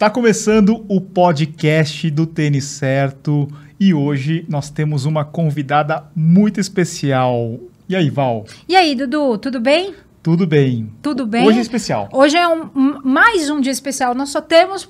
Está começando o podcast do Tênis Certo e hoje nós temos uma convidada muito especial. E aí, Val? E aí, Dudu, tudo bem? Tudo bem. Tudo bem? Hoje é especial. Hoje é um, mais um dia especial. Nós só temos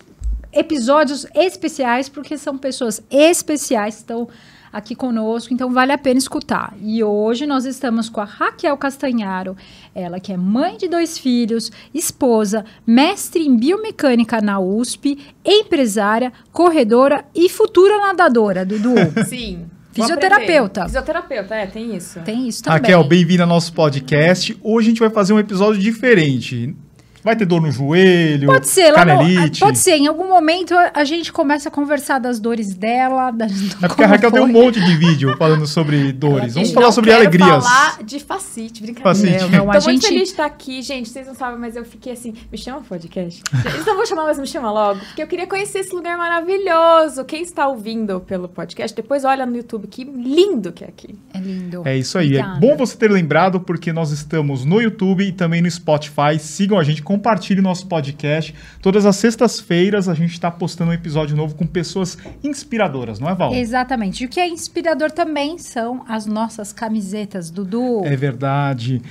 episódios especiais porque são pessoas especiais que estão aqui conosco, então vale a pena escutar. E hoje nós estamos com a Raquel Castanharo, ela que é mãe de dois filhos, esposa, mestre em biomecânica na USP, empresária, corredora e futura nadadora, Dudu. Sim. Fisioterapeuta. Fisioterapeuta, é, tem isso. Tem isso também. Raquel, bem-vinda ao nosso podcast. Hoje a gente vai fazer um episódio diferente. Vai ter dor no joelho, Pode ser, lá no, canelite. pode ser. Em algum momento a, gente começa a conversar das dores dela. Das, É porque a Raquel tem um monte de vídeo falando sobre dores. Vamos falar sobre alegrias. falar de facite, brincadeira. Facite. Não, não, a Tô muito gente- feliz de estar aqui, gente. Vocês não sabem, mas eu fiquei assim, me chama podcast. Eles não vão chamar, mas me chama logo. Porque eu queria conhecer esse lugar maravilhoso. Quem está ouvindo pelo podcast, depois olha no YouTube, que lindo que é aqui. É lindo. É isso aí. Obrigada. É bom você ter lembrado, porque nós estamos no YouTube e também no Spotify. Sigam a gente, compartilhem nosso podcast. Todas as sextas-feiras a gente está postando um episódio novo com pessoas inspiradoras, não é, Val? Exatamente. E o que é inspirador também são as nossas camisetas, Dudu. É verdade.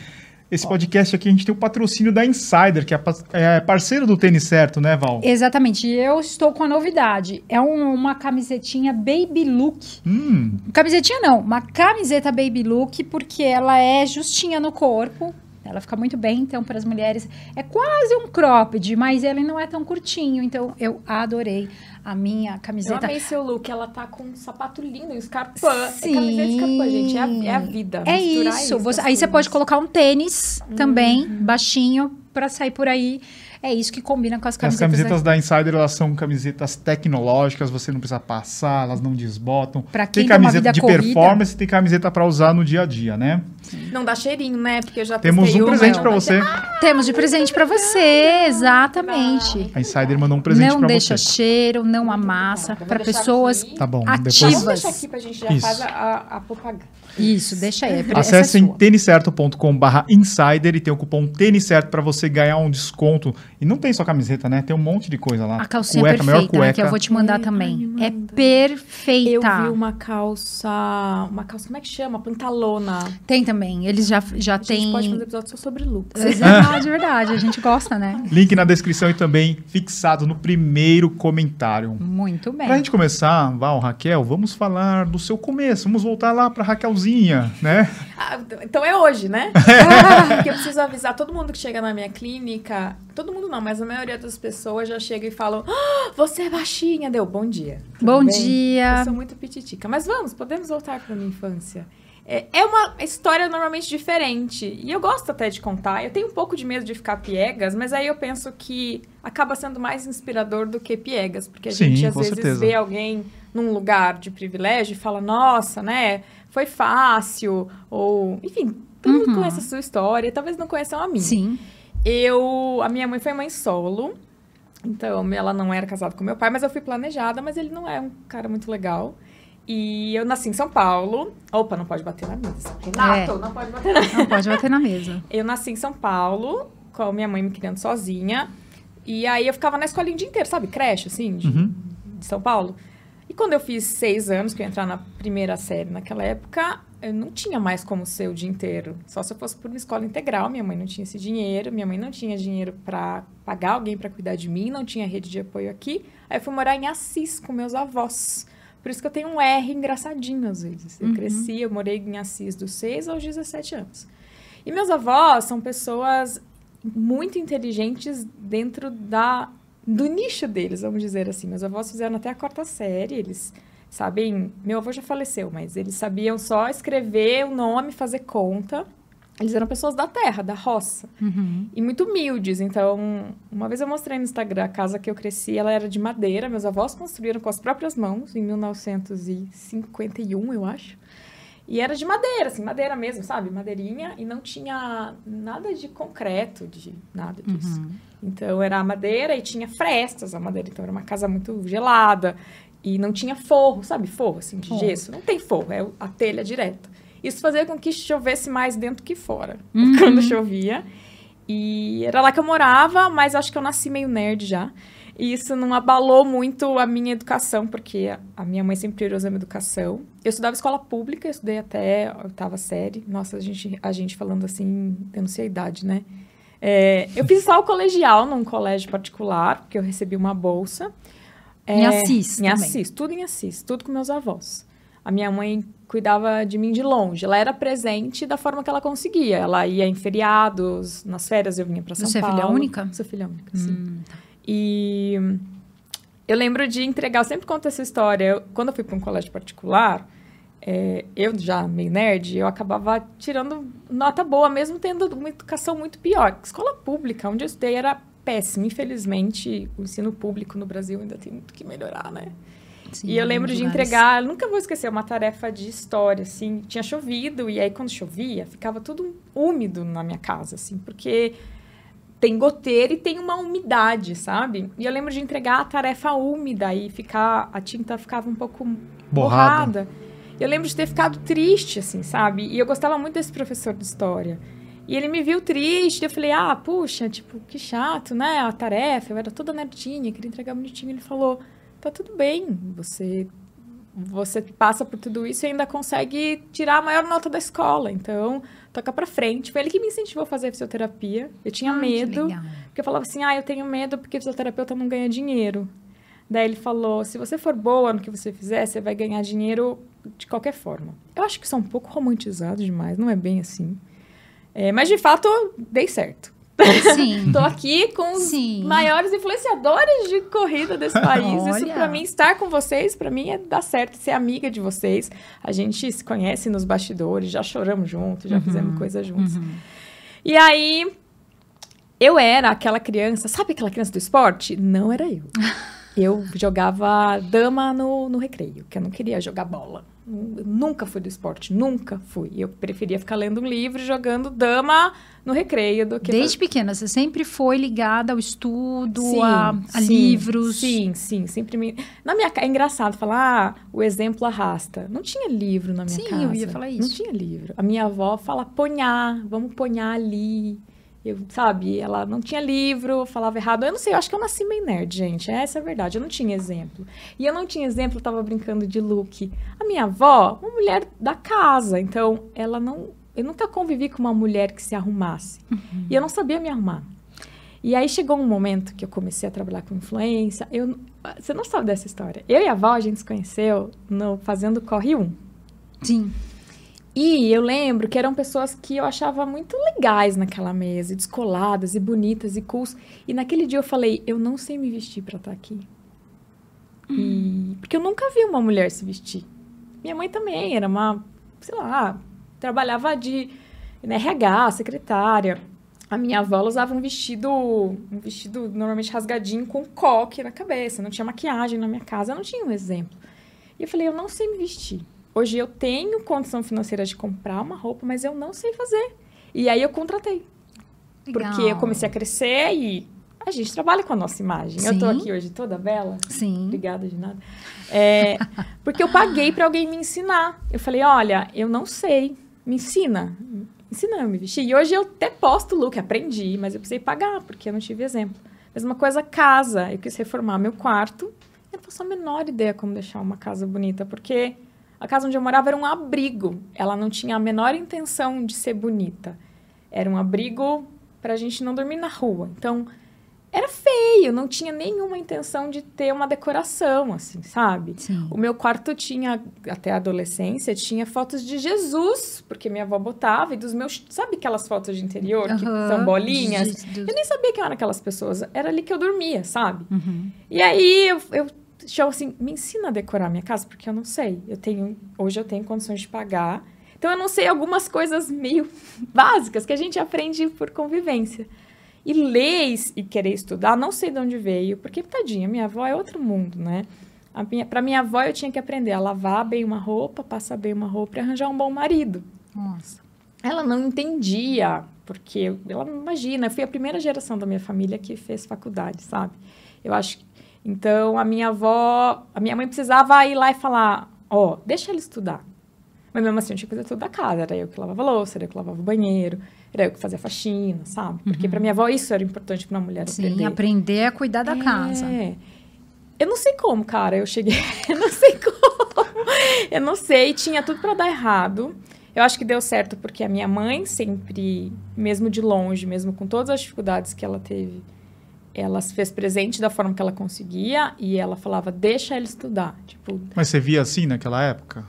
Esse podcast aqui a gente tem o patrocínio da Insider, que é é parceiro do Tênis Certo, né, Val? Exatamente. E eu estou com a novidade. É um- uma camisetinha Baby Look. Hum, Camisetinha não, uma camiseta Baby Look, porque ela é justinha no corpo. Ela fica muito bem, então, para as mulheres. É quase um cropped, mas ele não é tão curtinho. Então, eu adorei a minha Eu camiseta. amei seu look. Ela tá com um sapato lindo, um escarpã. Sim. É camiseta escarpã, gente. É a, é a vida. É Misturar isso. Você- aí você pode colocar um tênis também, Uhum. baixinho, para sair por aí. É isso que combina com as as camisetas. camisetas da Insider, elas são camisetas tecnológicas, você não precisa passar, elas não desbotam. Pra tem quem tem uma camiseta vida de corrida. performance, tem camiseta para usar no dia a dia, né? Não dá cheirinho, né? Porque eu já Temos um presente não, para você. Temos de presente para você, exatamente. A Insider mandou um presente não para deixa você. cheiro, não amassa, para pessoas aqui. Tá bom, ativas. depois Vamos deixar aqui pra gente já Isso. faz a, a propaganda. Isso, deixa aí. é Acessem sua. têniscerto.com/barra insider e tem o cupom tênis certo para você ganhar um desconto. E não tem só camiseta, né? Tem um monte de coisa lá. A calcinha cueca, maior perfeita, né, cueca. que eu vou te mandar Ai, também. É manda. perfeita. Eu vi uma calça. Uma calça, como é que chama? Pantalona. Tem também. Eles já, já A gente tem. pode fazer episódio só sobre looks. É verdade, verdade. A gente gosta, né? Link na descrição e também fixado no primeiro comentário. Muito bem. Pra gente começar, Val, Raquel, vamos falar do seu começo. Vamos voltar lá pra Raquelzinha, né? Ah, então é hoje, né? Porque eu preciso avisar todo mundo que chega na minha clínica. Todo mundo não, mas a maioria das pessoas já chega e falam: "Ah, Você é baixinha, deu bom dia. Tudo Bom bem? dia. Eu sou muito pititica. Mas vamos, podemos voltar para minha infância. É, é uma história normalmente diferente. E eu gosto até de contar. Eu tenho um pouco de medo de ficar piegas, mas aí eu penso que acaba sendo mais inspirador do que piegas. Porque a Sim, gente às vezes certeza. vê alguém num lugar de privilégio e fala, nossa, né? Foi fácil. Ou, enfim, todo mundo Uhum. conhece a sua história, talvez não conheçam a minha. Sim. Eu, a minha mãe foi mãe solo, então ela não era casada com meu pai, mas eu fui planejada, mas ele não é um cara muito legal. E eu nasci em São Paulo. Opa, não pode bater na mesa. Renato, É. não pode bater na mesa. Não pode bater na mesa. Eu nasci em São Paulo, com a minha mãe me criando sozinha. E aí eu ficava na escolinha o dia inteiro, sabe? Creche, assim, de, Uhum. de São Paulo. Quando eu fiz seis anos, que eu ia entrar na primeira série naquela época, eu não tinha mais como ser o dia inteiro. Só se eu fosse por uma escola integral. Minha mãe não tinha esse dinheiro, minha mãe não tinha dinheiro para pagar alguém para cuidar de mim, não tinha rede de apoio aqui. Aí eu fui morar em Assis com meus avós. Por isso que eu tenho um R engraçadinho às vezes. Eu Uhum. cresci, eu morei em Assis dos 6 aos 17 anos. E meus avós são pessoas muito inteligentes dentro da do nicho deles, vamos dizer assim. Meus avós fizeram até a quarta série, eles sabem, meu avô já faleceu, mas eles sabiam só escrever o nome, fazer conta. Eles eram pessoas da terra, da roça, Uhum. e muito humildes. Então, uma vez eu mostrei no Instagram a casa que eu cresci, ela era de madeira, meus avós construíram com as próprias mãos em 1951, eu acho. E era de madeira, assim, madeira mesmo, sabe? Madeirinha, e não tinha nada de concreto, de nada disso. Uhum. Então era madeira e tinha frestas a madeira, então era uma casa muito gelada e não tinha forro, sabe? Forro assim de Forro. gesso, não tem forro, é a telha direta. Isso fazia com que chovesse mais dentro que fora Uhum. quando chovia. E era lá que eu morava, mas acho que eu nasci meio nerd já. E isso não abalou muito a minha educação, porque a minha mãe sempre priorizou a minha educação. Eu estudava escola pública, eu estudei até a oitava série. Nossa, a gente, a gente falando assim, eu não sei a idade, né? É, eu fiz só o colegial num colégio particular, porque eu recebi uma bolsa. Em Assis Em também. Assis, tudo em Assis, tudo com meus avós. A minha mãe cuidava de mim de longe. Ela era presente da forma que ela conseguia. Ela ia em feriados, nas férias eu vinha para São Você é Paulo. filha única? Sou filha única, sim. Hum, tá. E eu lembro de entregar, eu sempre conto essa história. Eu- quando eu fui para um colégio particular, é, eu já meio nerd, eu acabava tirando nota boa, mesmo tendo uma educação muito pior. Escola pública, onde eu estudei, era péssimo. Infelizmente, o ensino público no Brasil ainda tem muito que melhorar, né? Sim, e eu em lembro de entregar, eu nunca vou esquecer, uma tarefa de história, assim. Tinha chovido, e aí quando chovia, ficava tudo úmido na minha casa, assim, porque tem goteira e tem uma umidade, sabe? E eu lembro de entregar a tarefa úmida e ficar, a tinta ficava um pouco Borrada. borrada. Eu lembro de ter ficado triste, assim, sabe? E eu gostava muito desse professor de história. E ele me viu triste, eu falei, ah, puxa, tipo, que chato, né? A tarefa, eu era toda nerdinha, queria entregar bonitinho. Ele falou, tá tudo bem, você você passa por tudo isso e ainda consegue tirar a maior nota da escola. Então, toca pra frente. Foi ele que me incentivou a fazer fisioterapia. Eu tinha Ah, que medo, porque eu falava assim, ah, eu tenho medo porque fisioterapeuta não ganha dinheiro. Daí ele falou, se você for boa no que você fizer, você vai ganhar dinheiro de qualquer forma. Eu acho que é um pouco romantizado demais, não é bem assim. É, mas, de fato, dei certo. Sim. Tô aqui com os Sim. maiores influenciadores de corrida desse país. Isso Olha. pra mim, estar com vocês, pra mim é dar certo, ser amiga de vocês. A gente se conhece nos bastidores, já choramos juntos, já Uhum. fizemos coisas juntos. E aí, eu era aquela criança, sabe aquela criança do esporte? Não era eu. Eu jogava dama no, no recreio, que eu não queria jogar bola. Nunca fui do esporte, nunca fui. Eu preferia ficar lendo um livro e jogando dama no recreio do que Desde pequena, você sempre foi ligada ao estudo, Sim, a, a sim, livros. Sim, sim, sempre me... Na minha é engraçado falar, ah, o exemplo arrasta. Não tinha livro na minha Sim, casa. eu ia falar Não isso. tinha livro. A minha avó fala ponhar, vamos ponhar ali. Eu, sabe, ela não tinha livro, falava errado. Eu não sei, eu acho que eu nasci meio nerd, gente. Essa é a verdade. Eu não tinha exemplo. E eu não tinha exemplo, eu tava brincando de look. A minha avó, uma mulher da casa, então ela não. Eu nunca convivi com uma mulher que se arrumasse. E eu não sabia me arrumar. E aí chegou um momento que eu comecei a trabalhar com influência. Eu, você não sabe dessa história. Eu e a avó, a gente se conheceu no, fazendo Corre 1. Sim. E eu lembro que eram pessoas que eu achava muito legais naquela mesa, e descoladas e bonitas e cools. E naquele dia eu falei, eu não sei me vestir pra estar aqui. E- porque eu nunca vi uma mulher se vestir. Minha mãe também era uma, sei lá, trabalhava de na RH, secretária. A minha avó usava um vestido, um vestido normalmente rasgadinho com coque na cabeça, não tinha maquiagem na minha casa, eu não tinha um exemplo. E eu falei, eu não sei me vestir. Hoje eu tenho condição financeira de comprar uma roupa, mas eu não sei fazer. E aí eu contratei. Porque eu Legal. comecei a crescer e a gente trabalha com a nossa imagem. Eu tô Sim. aqui hoje toda bela. Sim. Obrigada de nada. É, porque eu paguei para alguém me ensinar. Eu falei, olha, eu não sei, me ensina. Ensina eu a me vestir. E hoje eu até posto look, aprendi, mas eu precisei pagar, porque eu não tive exemplo. Mesma coisa, casa. Eu quis reformar meu quarto. Eu não faço a menor ideia como deixar uma casa bonita, porque a casa onde eu morava era um abrigo. Ela não tinha a menor intenção de ser bonita. Era um abrigo para a gente não dormir na rua. Então, era feio, não tinha nenhuma intenção de ter uma decoração, assim, sabe? Sim. O meu quarto tinha, até a adolescência, tinha fotos de Jesus, porque minha avó botava, e dos meus. Sabe aquelas fotos de interior que Aham. são bolinhas? De- Eu nem sabia quem eram aquelas pessoas, era ali que eu dormia, sabe? Uhum. E aí eu, eu chamo assim, me ensina a decorar minha casa, porque eu não sei. Eu tenho, hoje eu tenho condições de pagar. Então eu não sei algumas coisas meio básicas que a gente aprende por convivência. E ler e- querer estudar, não sei de onde veio, porque, tadinha, minha avó é outro mundo, né? A minha, pra minha avó, eu tinha que aprender a lavar bem uma roupa, passar bem uma roupa e arranjar um bom marido. Nossa. Ela não entendia, porque ela imagina, eu fui a primeira geração da minha família que fez faculdade, sabe? Eu acho que- então a minha avó, a minha mãe precisava ir lá e falar, ó, deixa ela estudar. Mas mesmo assim, eu tinha que fazer tudo da casa, era eu que lavava a louça, era eu que lavava o banheiro. Era eu que fazia faxina, sabe? Porque pra minha avó isso era importante pra uma mulher Sim, aprender. aprender a cuidar da casa. É. Eu não sei como, cara. Eu cheguei. eu não sei como. Eu não sei. Tinha tudo pra dar errado. Eu acho que deu certo porque a minha mãe sempre, mesmo de longe, mesmo com todas as dificuldades que ela teve, ela se fez presente da forma que ela conseguia e ela falava: deixa ele estudar. Tipo, Mas você via assim naquela época?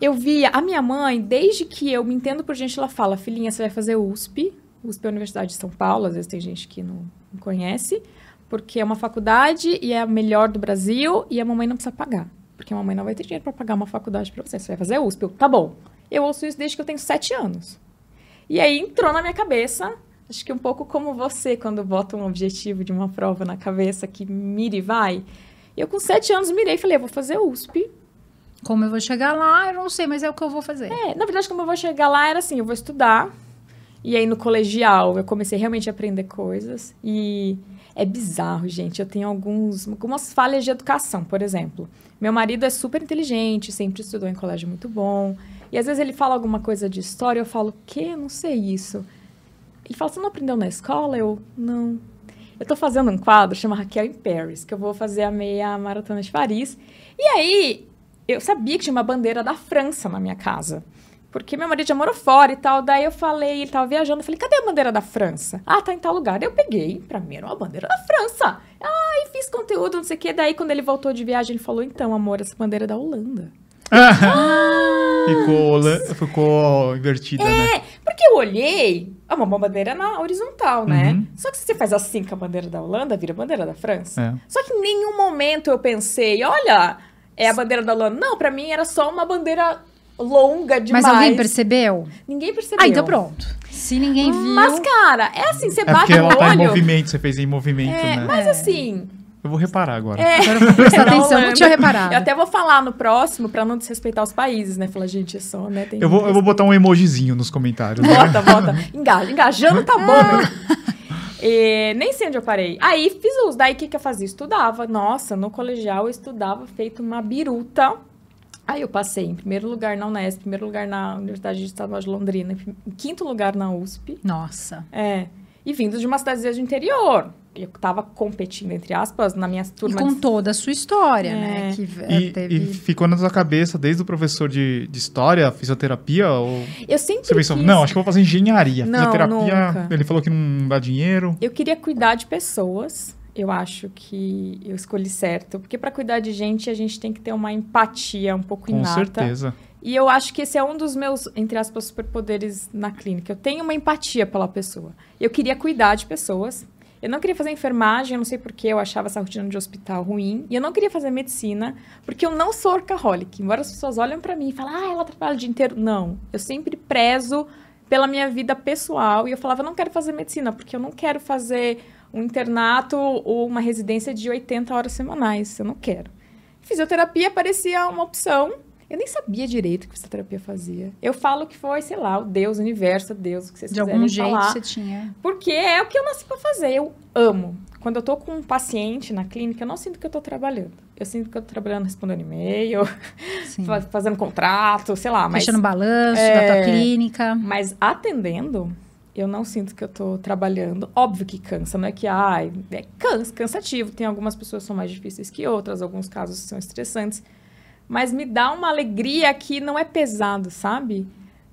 eu via a minha mãe, desde que eu me entendo por gente, ela fala: filhinha, você vai fazer USP. USP é a Universidade de São Paulo, às vezes tem gente que não, não conhece, porque é uma faculdade e é a melhor do Brasil e a mamãe não precisa pagar. Porque a mamãe não vai ter dinheiro para pagar uma faculdade para você. Você vai fazer USP. Eu, tá bom. Eu ouço isso desde que eu tenho sete anos. E aí entrou na minha cabeça, acho que um pouco como você, quando bota um objetivo de uma prova na cabeça que mira e vai. Eu, com sete anos, mirei e falei: eu vou fazer USP. Como eu vou chegar lá, eu não sei, mas é o que eu vou fazer. É, na verdade, como eu vou chegar lá, era assim, eu vou estudar. E aí, no colegial, eu comecei realmente a aprender coisas. E é bizarro, gente. Eu tenho alguns, algumas falhas de educação, por exemplo. Meu marido é super inteligente, sempre estudou em colégio muito bom. E às vezes ele fala alguma coisa de história, eu falo, quê? Não sei isso. Ele fala, você não aprendeu na escola? Eu, não. Eu tô fazendo um quadro, chama Raquel em Paris, que eu vou fazer a meia maratona de Paris. E aí, eu sabia que tinha uma bandeira da França na minha casa. Porque meu marido já morou fora e tal. Daí eu falei, ele tava viajando, eu falei, cadê a bandeira da França? Ah, tá em tal lugar. Eu peguei, pra mim era uma bandeira da França. Ah, e fiz conteúdo, não sei o quê. Daí quando ele voltou de viagem, ele falou, então, amor, essa bandeira é da Holanda. ficou, ficou invertida, né? É, porque eu olhei, é uma bandeira na horizontal, né? Uhum. Só que se você faz assim com a bandeira da Holanda, vira a bandeira da França. É. Só que em nenhum momento eu pensei, olha, é a bandeira da Holanda. Não, pra mim era só uma bandeira longa demais. Mas alguém percebeu? Ninguém percebeu. Ah, então pronto. Se ninguém viu. Mas, cara, é assim, você É bate porque o ela tá em olho. movimento, você fez em movimento, É, né? mas assim, Eu vou reparar agora. Agora eu vou prestar Na atenção, não tinha reparado. eu até vou falar no próximo pra não desrespeitar os países, né? Falar, gente, é só, né? Tem Eu vou, eu vou botar um emojizinho nos comentários. né? Bota, bota. Engaja, engajando tá bom. E nem sei onde eu parei. Aí fiz uso. Daí o que, que eu fazia? Estudava. Nossa, no colegial eu estudava feito uma biruta. Aí eu passei em primeiro lugar na Unesp, em primeiro lugar na Universidade Estadual de Londrina, em quinto lugar na USP. Nossa. É. E vindo de uma cidadezinha do interior. Eu tava competindo, entre aspas, na minha E turma. com de- toda a sua história, É. né? Que E, teve... e ficou na sua cabeça desde o professor de, de história, fisioterapia? Ou Eu sempre você pensou, quis- não, acho que eu vou fazer engenharia. Não, fisioterapia, nunca. ele falou que não dá dinheiro. Eu queria cuidar de pessoas. Eu acho que eu escolhi certo. Porque para cuidar de gente, a gente tem que ter uma empatia um pouco Com inata. certeza. E eu acho que esse é um dos meus, entre aspas, superpoderes na clínica. Eu tenho uma empatia pela pessoa. Eu queria cuidar de pessoas. Eu não queria fazer enfermagem, eu não sei porquê, eu achava essa rotina de hospital ruim. E eu não queria fazer medicina, porque eu não sou workaholic. Embora as pessoas olhem para mim e falem, ah, ela trabalha o dia inteiro. Não. Eu sempre prezo pela minha vida pessoal. E eu falava, eu não quero fazer medicina, porque eu não quero fazer um internato ou uma residência de 80 horas semanais. Eu não quero. Fisioterapia parecia uma opção. Eu nem sabia direito o que fisioterapia fazia. Eu falo que foi, sei lá, o Deus, o universo, Deus, o que vocês De algum jeito falar. você tinha. Porque é o que eu nasci pra fazer. Eu amo. Quando eu tô com um paciente na clínica, eu não sinto que eu tô trabalhando. Eu sinto que eu tô trabalhando respondendo e-mail, fazendo contrato, sei lá. Mas, Fechando balanço É. da tua clínica. mas atendendo, eu não sinto que eu tô trabalhando. Óbvio que cansa, não é que, ai, é cansa, cansativo. Tem algumas pessoas que são mais difíceis que outras, alguns casos são estressantes. Mas me dá uma alegria que não é pesado, sabe?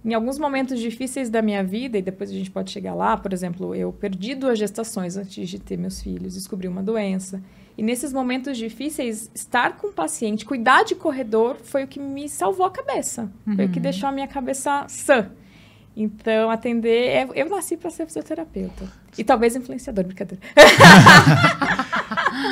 Em alguns momentos difíceis da minha vida, e depois a gente pode chegar lá, por exemplo, eu perdi duas gestações antes de ter meus filhos, descobri uma doença. E nesses momentos difíceis, estar com o paciente, cuidar de corredor, foi o que me salvou a cabeça. Foi o que deixou a minha cabeça sã. Então, atender. é- Eu nasci para ser fisioterapeuta. E talvez influenciador, brincadeira.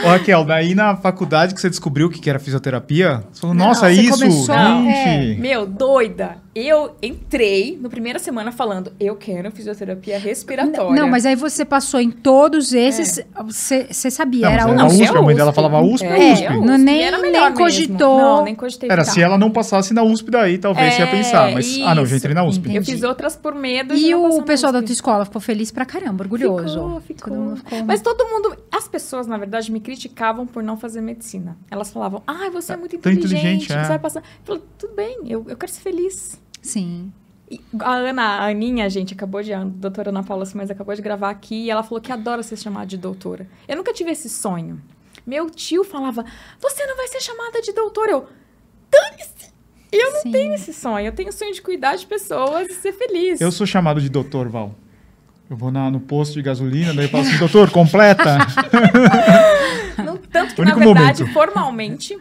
Ô, Raquel, daí na faculdade que você descobriu o que era fisioterapia, você falou, Não, nossa, você isso, começou- gente. Meu, doida. Eu entrei na primeira semana falando, eu quero fisioterapia respiratória. Não, mas aí você passou em todos esses. Você você sabia, Não, era era USP, é a mãe dela USP. falava USP, é, É, USP. é Não, USP. nem- era nem cogitou. Não, nem cogitei Era, ficar. se ela não passasse na USP daí, talvez você ia É, pensar. Mas, ah não, já entrei na USP. Entendi. Eu fiz outras por medo de E o pessoal da USP. tua escola ficou feliz pra caramba, orgulhoso. Ficou, ficou. Todo mundo ficou- Mas todo mundo. As pessoas, na verdade, me criticavam por não fazer medicina. Elas falavam, ah, você é muito Tão inteligente, inteligente, você é. vai passar. Eu falei, tudo bem, eu, eu quero ser feliz. Sim. A Ana, a Aninha, gente, acabou de. A doutora Ana Paula Simões acabou de gravar aqui e ela falou que adora ser chamada de doutora. Eu nunca tive esse sonho. Meu tio falava: Você não vai ser chamada de doutora. Eu, dane-se! Eu não Sim. tenho esse sonho. Eu tenho o sonho de cuidar de pessoas e ser feliz. Eu sou chamado de doutor, Val. Eu vou na- no posto de gasolina, daí eu falo assim, doutor, completa. Não, tanto que, Único na verdade, momento. formalmente,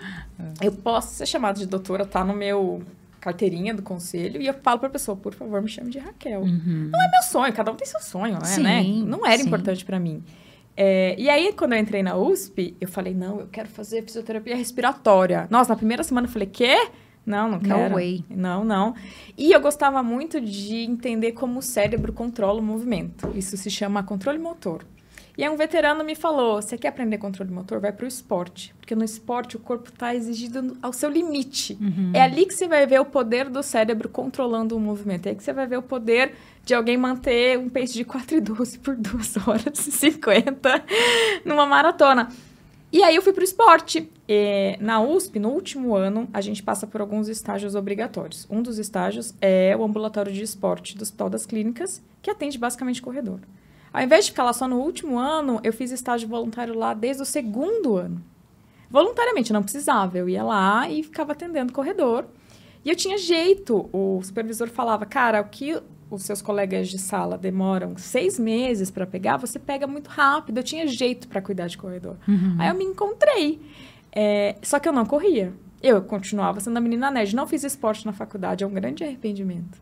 eu posso ser chamada de doutora, tá no meu carteirinha do conselho, e eu falo pra pessoa, por favor, me chame de Raquel. Não é meu sonho, cada um tem seu sonho, né, Sim, né? Não era sim. importante pra mim. É, e aí, quando eu entrei na USP, eu falei, não, eu quero fazer fisioterapia respiratória. Nossa, na primeira semana eu falei, quê? Não, não No quero. way. Não, não. E eu gostava muito de entender como o cérebro controla o movimento. Isso se chama controle motor. E aí um veterano me falou, você quer aprender controle motor? Vai pro esporte. Porque no esporte o corpo está exigido ao seu limite. É ali que você vai ver o poder do cérebro controlando o movimento. É aí que você vai ver o poder de alguém manter um pace de 4,12 por 2 horas e 50 numa maratona. E aí eu fui pro esporte. E na USP, no último ano, a gente passa por alguns estágios obrigatórios. Um dos estágios é o ambulatório de esporte do Hospital das Clínicas, que atende basicamente corredor. Ao invés de ficar lá só no último ano, eu fiz estágio voluntário lá desde o segundo ano. Voluntariamente, não precisava. Eu ia lá e ficava atendendo corredor. E eu tinha jeito. O supervisor falava, cara, o que os seus colegas de sala demoram seis meses para pegar, você pega muito rápido. Eu tinha jeito para cuidar de corredor. Aí eu me encontrei. É, só que eu não corria. Eu continuava sendo a menina nerd. Não fiz esporte na faculdade. É um grande arrependimento.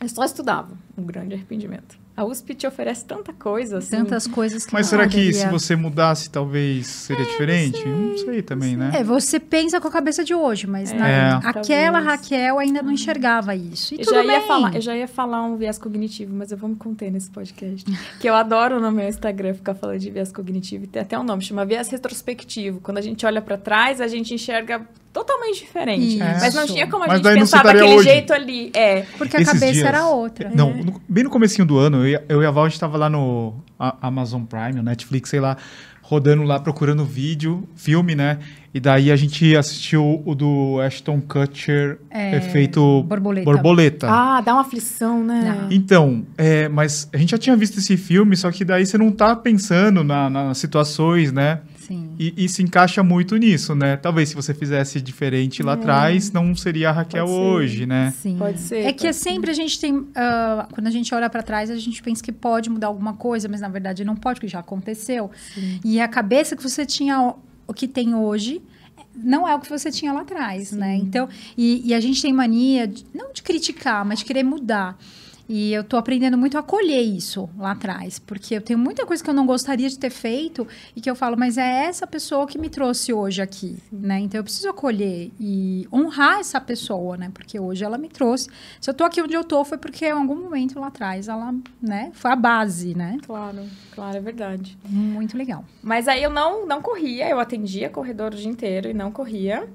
Eu só estudava. Um grande arrependimento. A USP te oferece tanta coisa. Assim. Tantas coisas que Mas será que se você mudasse, talvez seria diferente? Não sei também, né? É, você pensa com a cabeça de hoje, mas É, na- É. aquela talvez. Raquel ainda não enxergava isso. E Eu tudo já, bem. ia falar, eu já ia falar um viés cognitivo, mas eu vou me conter nesse podcast. que eu adoro no meu Instagram ficar falando de viés cognitivo. E tem até um nome, chama viés retrospectivo. Quando a gente olha pra trás, a gente enxerga totalmente diferente. Isso. Mas não tinha como a Mas gente pensar daquele hoje. jeito ali. É. Porque a Esses cabeça dias- era outra. Não, no- bem no comecinho do ano, eu, e- eu e a Val, a gente tava lá no a- Amazon Prime, o Netflix, sei lá, rodando lá, procurando vídeo, filme, né? E daí a gente assistiu o do Ashton Kutcher, É, efeito borboleta. borboleta. Ah, dá uma aflição, né? Não. Então, é, mas a gente já tinha visto esse filme, só que daí você não tá pensando na- nas situações, né? Sim. E, e se encaixa muito nisso, né? Talvez se você fizesse diferente lá atrás, não seria a Raquel hoje, né? Sim. Pode ser, É que é sempre a gente tem. ah, quando a gente olha pra trás, a gente pensa que pode mudar alguma coisa, mas na verdade não pode, porque já aconteceu. E a cabeça que você tinha, o- que tem hoje, não é o que você tinha lá atrás, né? Então, e, e a gente tem mania, de- não de criticar, mas de querer mudar. E eu tô aprendendo muito a acolher isso lá atrás, porque eu tenho muita coisa que eu não gostaria de ter feito e que eu falo, mas é essa pessoa que me trouxe hoje aqui, né? Então eu preciso acolher e honrar essa pessoa, né? Porque hoje ela me trouxe. Se eu tô aqui onde eu tô foi porque em algum momento lá atrás ela, né, foi a base, né? Claro, claro, é verdade. Muito legal. Mas aí eu não, não corria, eu atendia corredor o dia inteiro e não corria.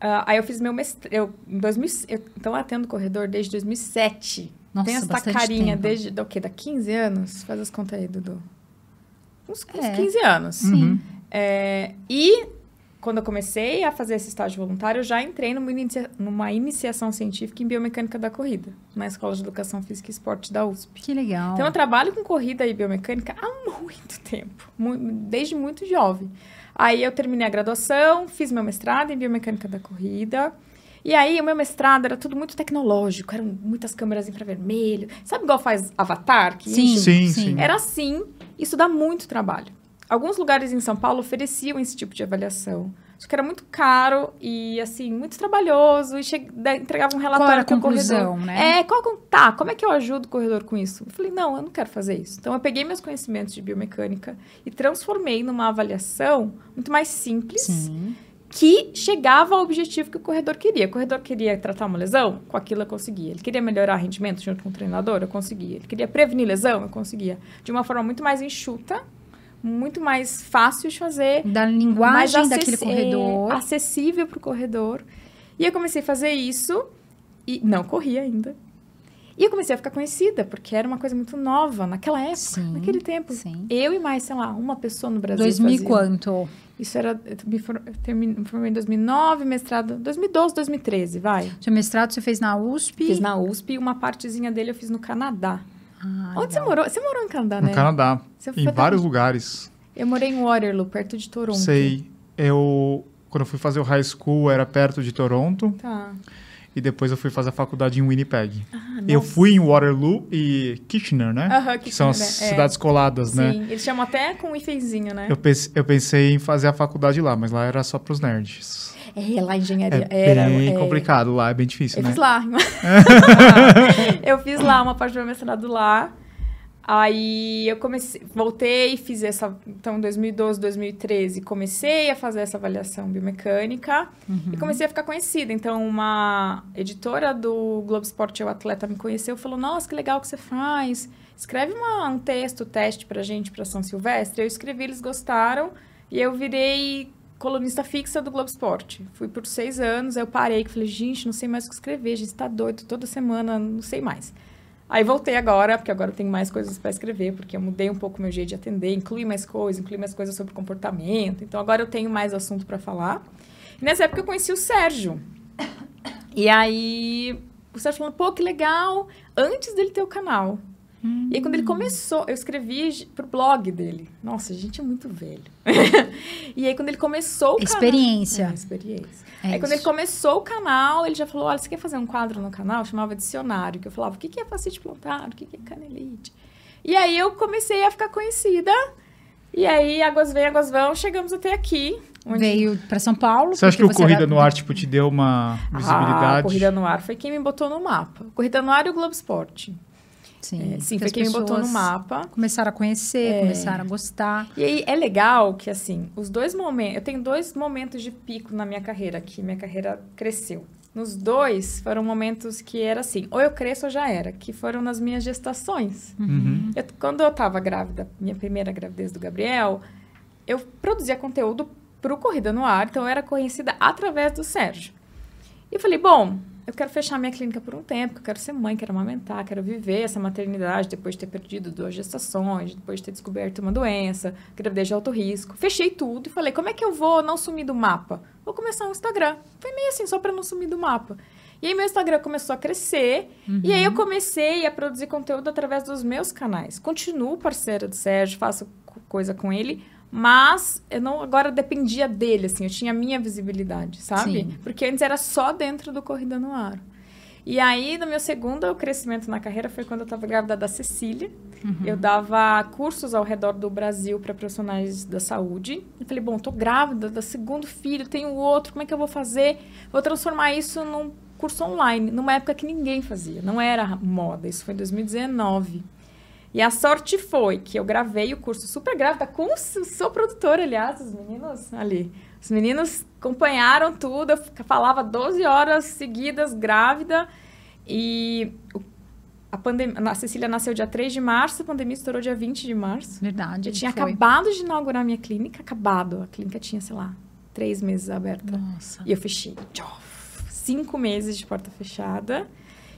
Ah, aí eu fiz meu mestrado. Eu, em 2000, eu, então atendo corredor desde 2007. Nossa, Tem essa carinha tempo. desde do quê? Da 15 anos? Faz as contas aí, Dudu. Uns, uns É. 15 anos. Sim. É, e quando eu comecei a fazer esse estágio voluntário, eu já entrei numa, inicia- numa iniciação científica em biomecânica da corrida, na Escola de Educação Física e Esporte da USP. Que legal. Então, eu trabalho com corrida e biomecânica há muito tempo, desde muito jovem. Aí, eu terminei a graduação, fiz meu mestrado em biomecânica da corrida. E aí, o meu mestrado era tudo muito tecnológico, eram muitas câmeras infravermelho. Sabe igual faz Avatar? Que sim, Sim, sim. sim. Era assim, isso dá muito trabalho. Alguns lugares em São Paulo ofereciam esse tipo de avaliação. Só que era muito caro e, assim, muito trabalhoso. E che... entregava um relatório Qual era a conclusão, corredor. né? É, qual, tá, como é que eu ajudo o corredor com isso? Eu falei, não, eu não quero fazer isso. Então, eu peguei meus conhecimentos de biomecânica e transformei numa avaliação muito mais simples, Sim. Que chegava ao objetivo que o corredor queria. O corredor queria tratar uma lesão? Com aquilo eu conseguia. Ele queria melhorar rendimento junto com o treinador? Eu conseguia. Ele queria prevenir lesão? Eu conseguia. De uma forma muito mais enxuta, muito mais fácil de fazer. Da linguagem daquele corredor. é, acessível para o corredor. E eu comecei a fazer isso e não corria ainda. E eu comecei a ficar conhecida, porque era uma coisa muito nova naquela época, Sim, naquele tempo. sim. Eu e mais, sei lá, uma pessoa no Brasil 2000 e fazia. quanto? Isso era. Eu me formei em 2009, mestrado 2012, 2013, vai. Seu mestrado você fez na USP? Fiz na USP e uma partezinha dele eu fiz no Canadá. Ah, Onde você legal. morou? Você morou em Canadá, No né? Canadá. Você Em vários onde? lugares. Eu morei em Waterloo, perto de Toronto. Sei. Eu, quando eu fui fazer o high school, era perto de Toronto. Tá. E depois eu fui fazer a faculdade em Winnipeg. Ah, eu fui em Waterloo e Kitchener, né? Aham, que são as é. cidades coladas, né? Sim, eles chamam até com um hifezinho, né? Eu pensei, eu pensei em fazer a faculdade lá, mas lá era só pros nerds. É, lá É engenharia era. bem é, complicado lá, é bem difícil, Eu né? fiz lá. eu fiz lá uma parte do meu mestrado lá. Aí eu comecei, voltei e fiz essa. Então, em 2012, 2013, comecei a fazer essa avaliação biomecânica e comecei a ficar conhecida. Então, uma editora do Globo Esporte, o atleta, me conheceu e falou: Nossa, que legal que você faz. Escreve uma- um texto, teste pra gente, pra São Silvestre. Eu escrevi, eles gostaram. E eu virei colunista fixa do Globo Esporte. Fui por seis anos, aí eu parei, que falei, gente, não sei mais o que escrever, gente, tá doido, toda semana, não sei mais. Aí voltei agora, porque agora eu tenho mais coisas para escrever, porque eu mudei um pouco meu jeito de atender, incluí mais coisas, incluí mais coisas sobre comportamento. Então agora eu tenho mais assunto para falar. E nessa época eu conheci o Sérgio. E aí o Sérgio falou, pô, que legal, antes dele ter o canal. E aí, quando ele começou, eu escrevi pro blog dele. Nossa, a gente é muito velho. e aí, quando ele começou o canal... Experiência. É, experiência. É aí, quando ele isso. começou o canal, ele já falou, olha, você quer fazer um quadro no canal? Eu chamava dicionário, que eu falava, o que que é facite plantar? O que que é canelite? E aí, eu comecei a ficar conhecida. E aí, águas vêm, águas vão, chegamos até aqui. onde- Veio pra São Paulo. Você acha que o Corrida era- no Ar, tipo, te deu uma Ah, visibilidade? a Corrida no Ar foi quem me botou no mapa. Corrida no Ar e o Globo Esporte. Sim, É, sim, que foi quem me botou no mapa. Começaram a conhecer, É. começaram a gostar. E aí é legal que, assim, os dois momentos. Eu tenho dois momentos de pico na minha carreira, que minha carreira cresceu. Nos dois foram momentos que era assim, ou eu cresço ou já era, que foram nas minhas gestações. Uhum. Eu- quando eu tava grávida, minha primeira gravidez do Gabriel, eu produzia conteúdo pro Corrida no Ar, então eu era conhecida através do Sérgio. E eu falei, bom, eu quero fechar minha clínica por um tempo, que eu quero ser mãe, quero amamentar, quero viver essa maternidade depois de ter perdido duas gestações, depois de ter descoberto uma doença, gravidez de alto risco. Fechei tudo e falei, como é que eu vou não sumir do mapa? Vou começar um Instagram. Foi meio assim, só para não sumir do mapa. E aí meu Instagram começou a crescer, e aí eu comecei a produzir conteúdo através dos meus canais. Continuo parceira do Sérgio, faço co- coisa com ele, mas eu não agora dependia dele, assim, eu tinha a minha visibilidade, sabe? Sim. Porque antes era só dentro do Corrida no Ar. E aí, no meu segundo crescimento na carreira foi quando eu estava grávida da Cecília. Eu dava cursos ao redor do Brasil para profissionais da saúde. E falei, bom, tô grávida do segundo filho, tenho outro, como é que eu vou fazer? Vou transformar isso num curso online, numa época que ninguém fazia, não era moda. Isso foi em 2019. E a sorte foi que eu gravei o curso super grávida com o seu produtor, aliás, os meninos ali. Os meninos acompanharam tudo, eu falava 12 horas seguidas grávida. E a, pandemia, a Cecília nasceu dia 3 de março, a pandemia estourou dia 20 de março. Verdade. Eu tinha foi. acabado de inaugurar minha clínica, acabado. A clínica tinha, sei lá, três meses aberta. Nossa. E eu fechei. Cinco meses de porta fechada.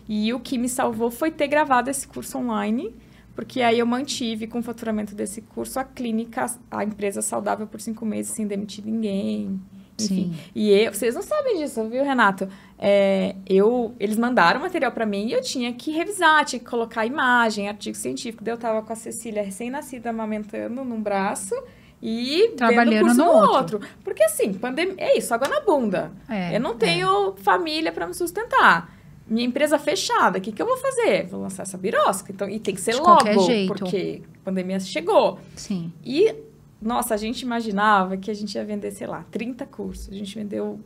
E o que me salvou foi ter gravado esse curso online, porque aí eu mantive com o faturamento desse curso a clínica, a empresa saudável por cinco meses sem demitir ninguém. Enfim. Sim. E eu, vocês não sabem disso, viu, Renato? É, eu, eles mandaram material para mim e eu tinha que revisar, tinha que colocar imagem, artigo científico. Daí eu tava com a Cecília recém-nascida amamentando num braço e Trabalhando curso no outro. outro. Porque assim, pandemia, é isso, água na bunda. É, eu não tenho família para me sustentar. Minha empresa fechada, o que, que eu vou fazer? Vou lançar essa birosca. Então, e tem que ser De logo, porque a pandemia chegou. Sim. E, nossa, a gente imaginava que a gente ia vender, sei lá, 30 cursos. A gente vendeu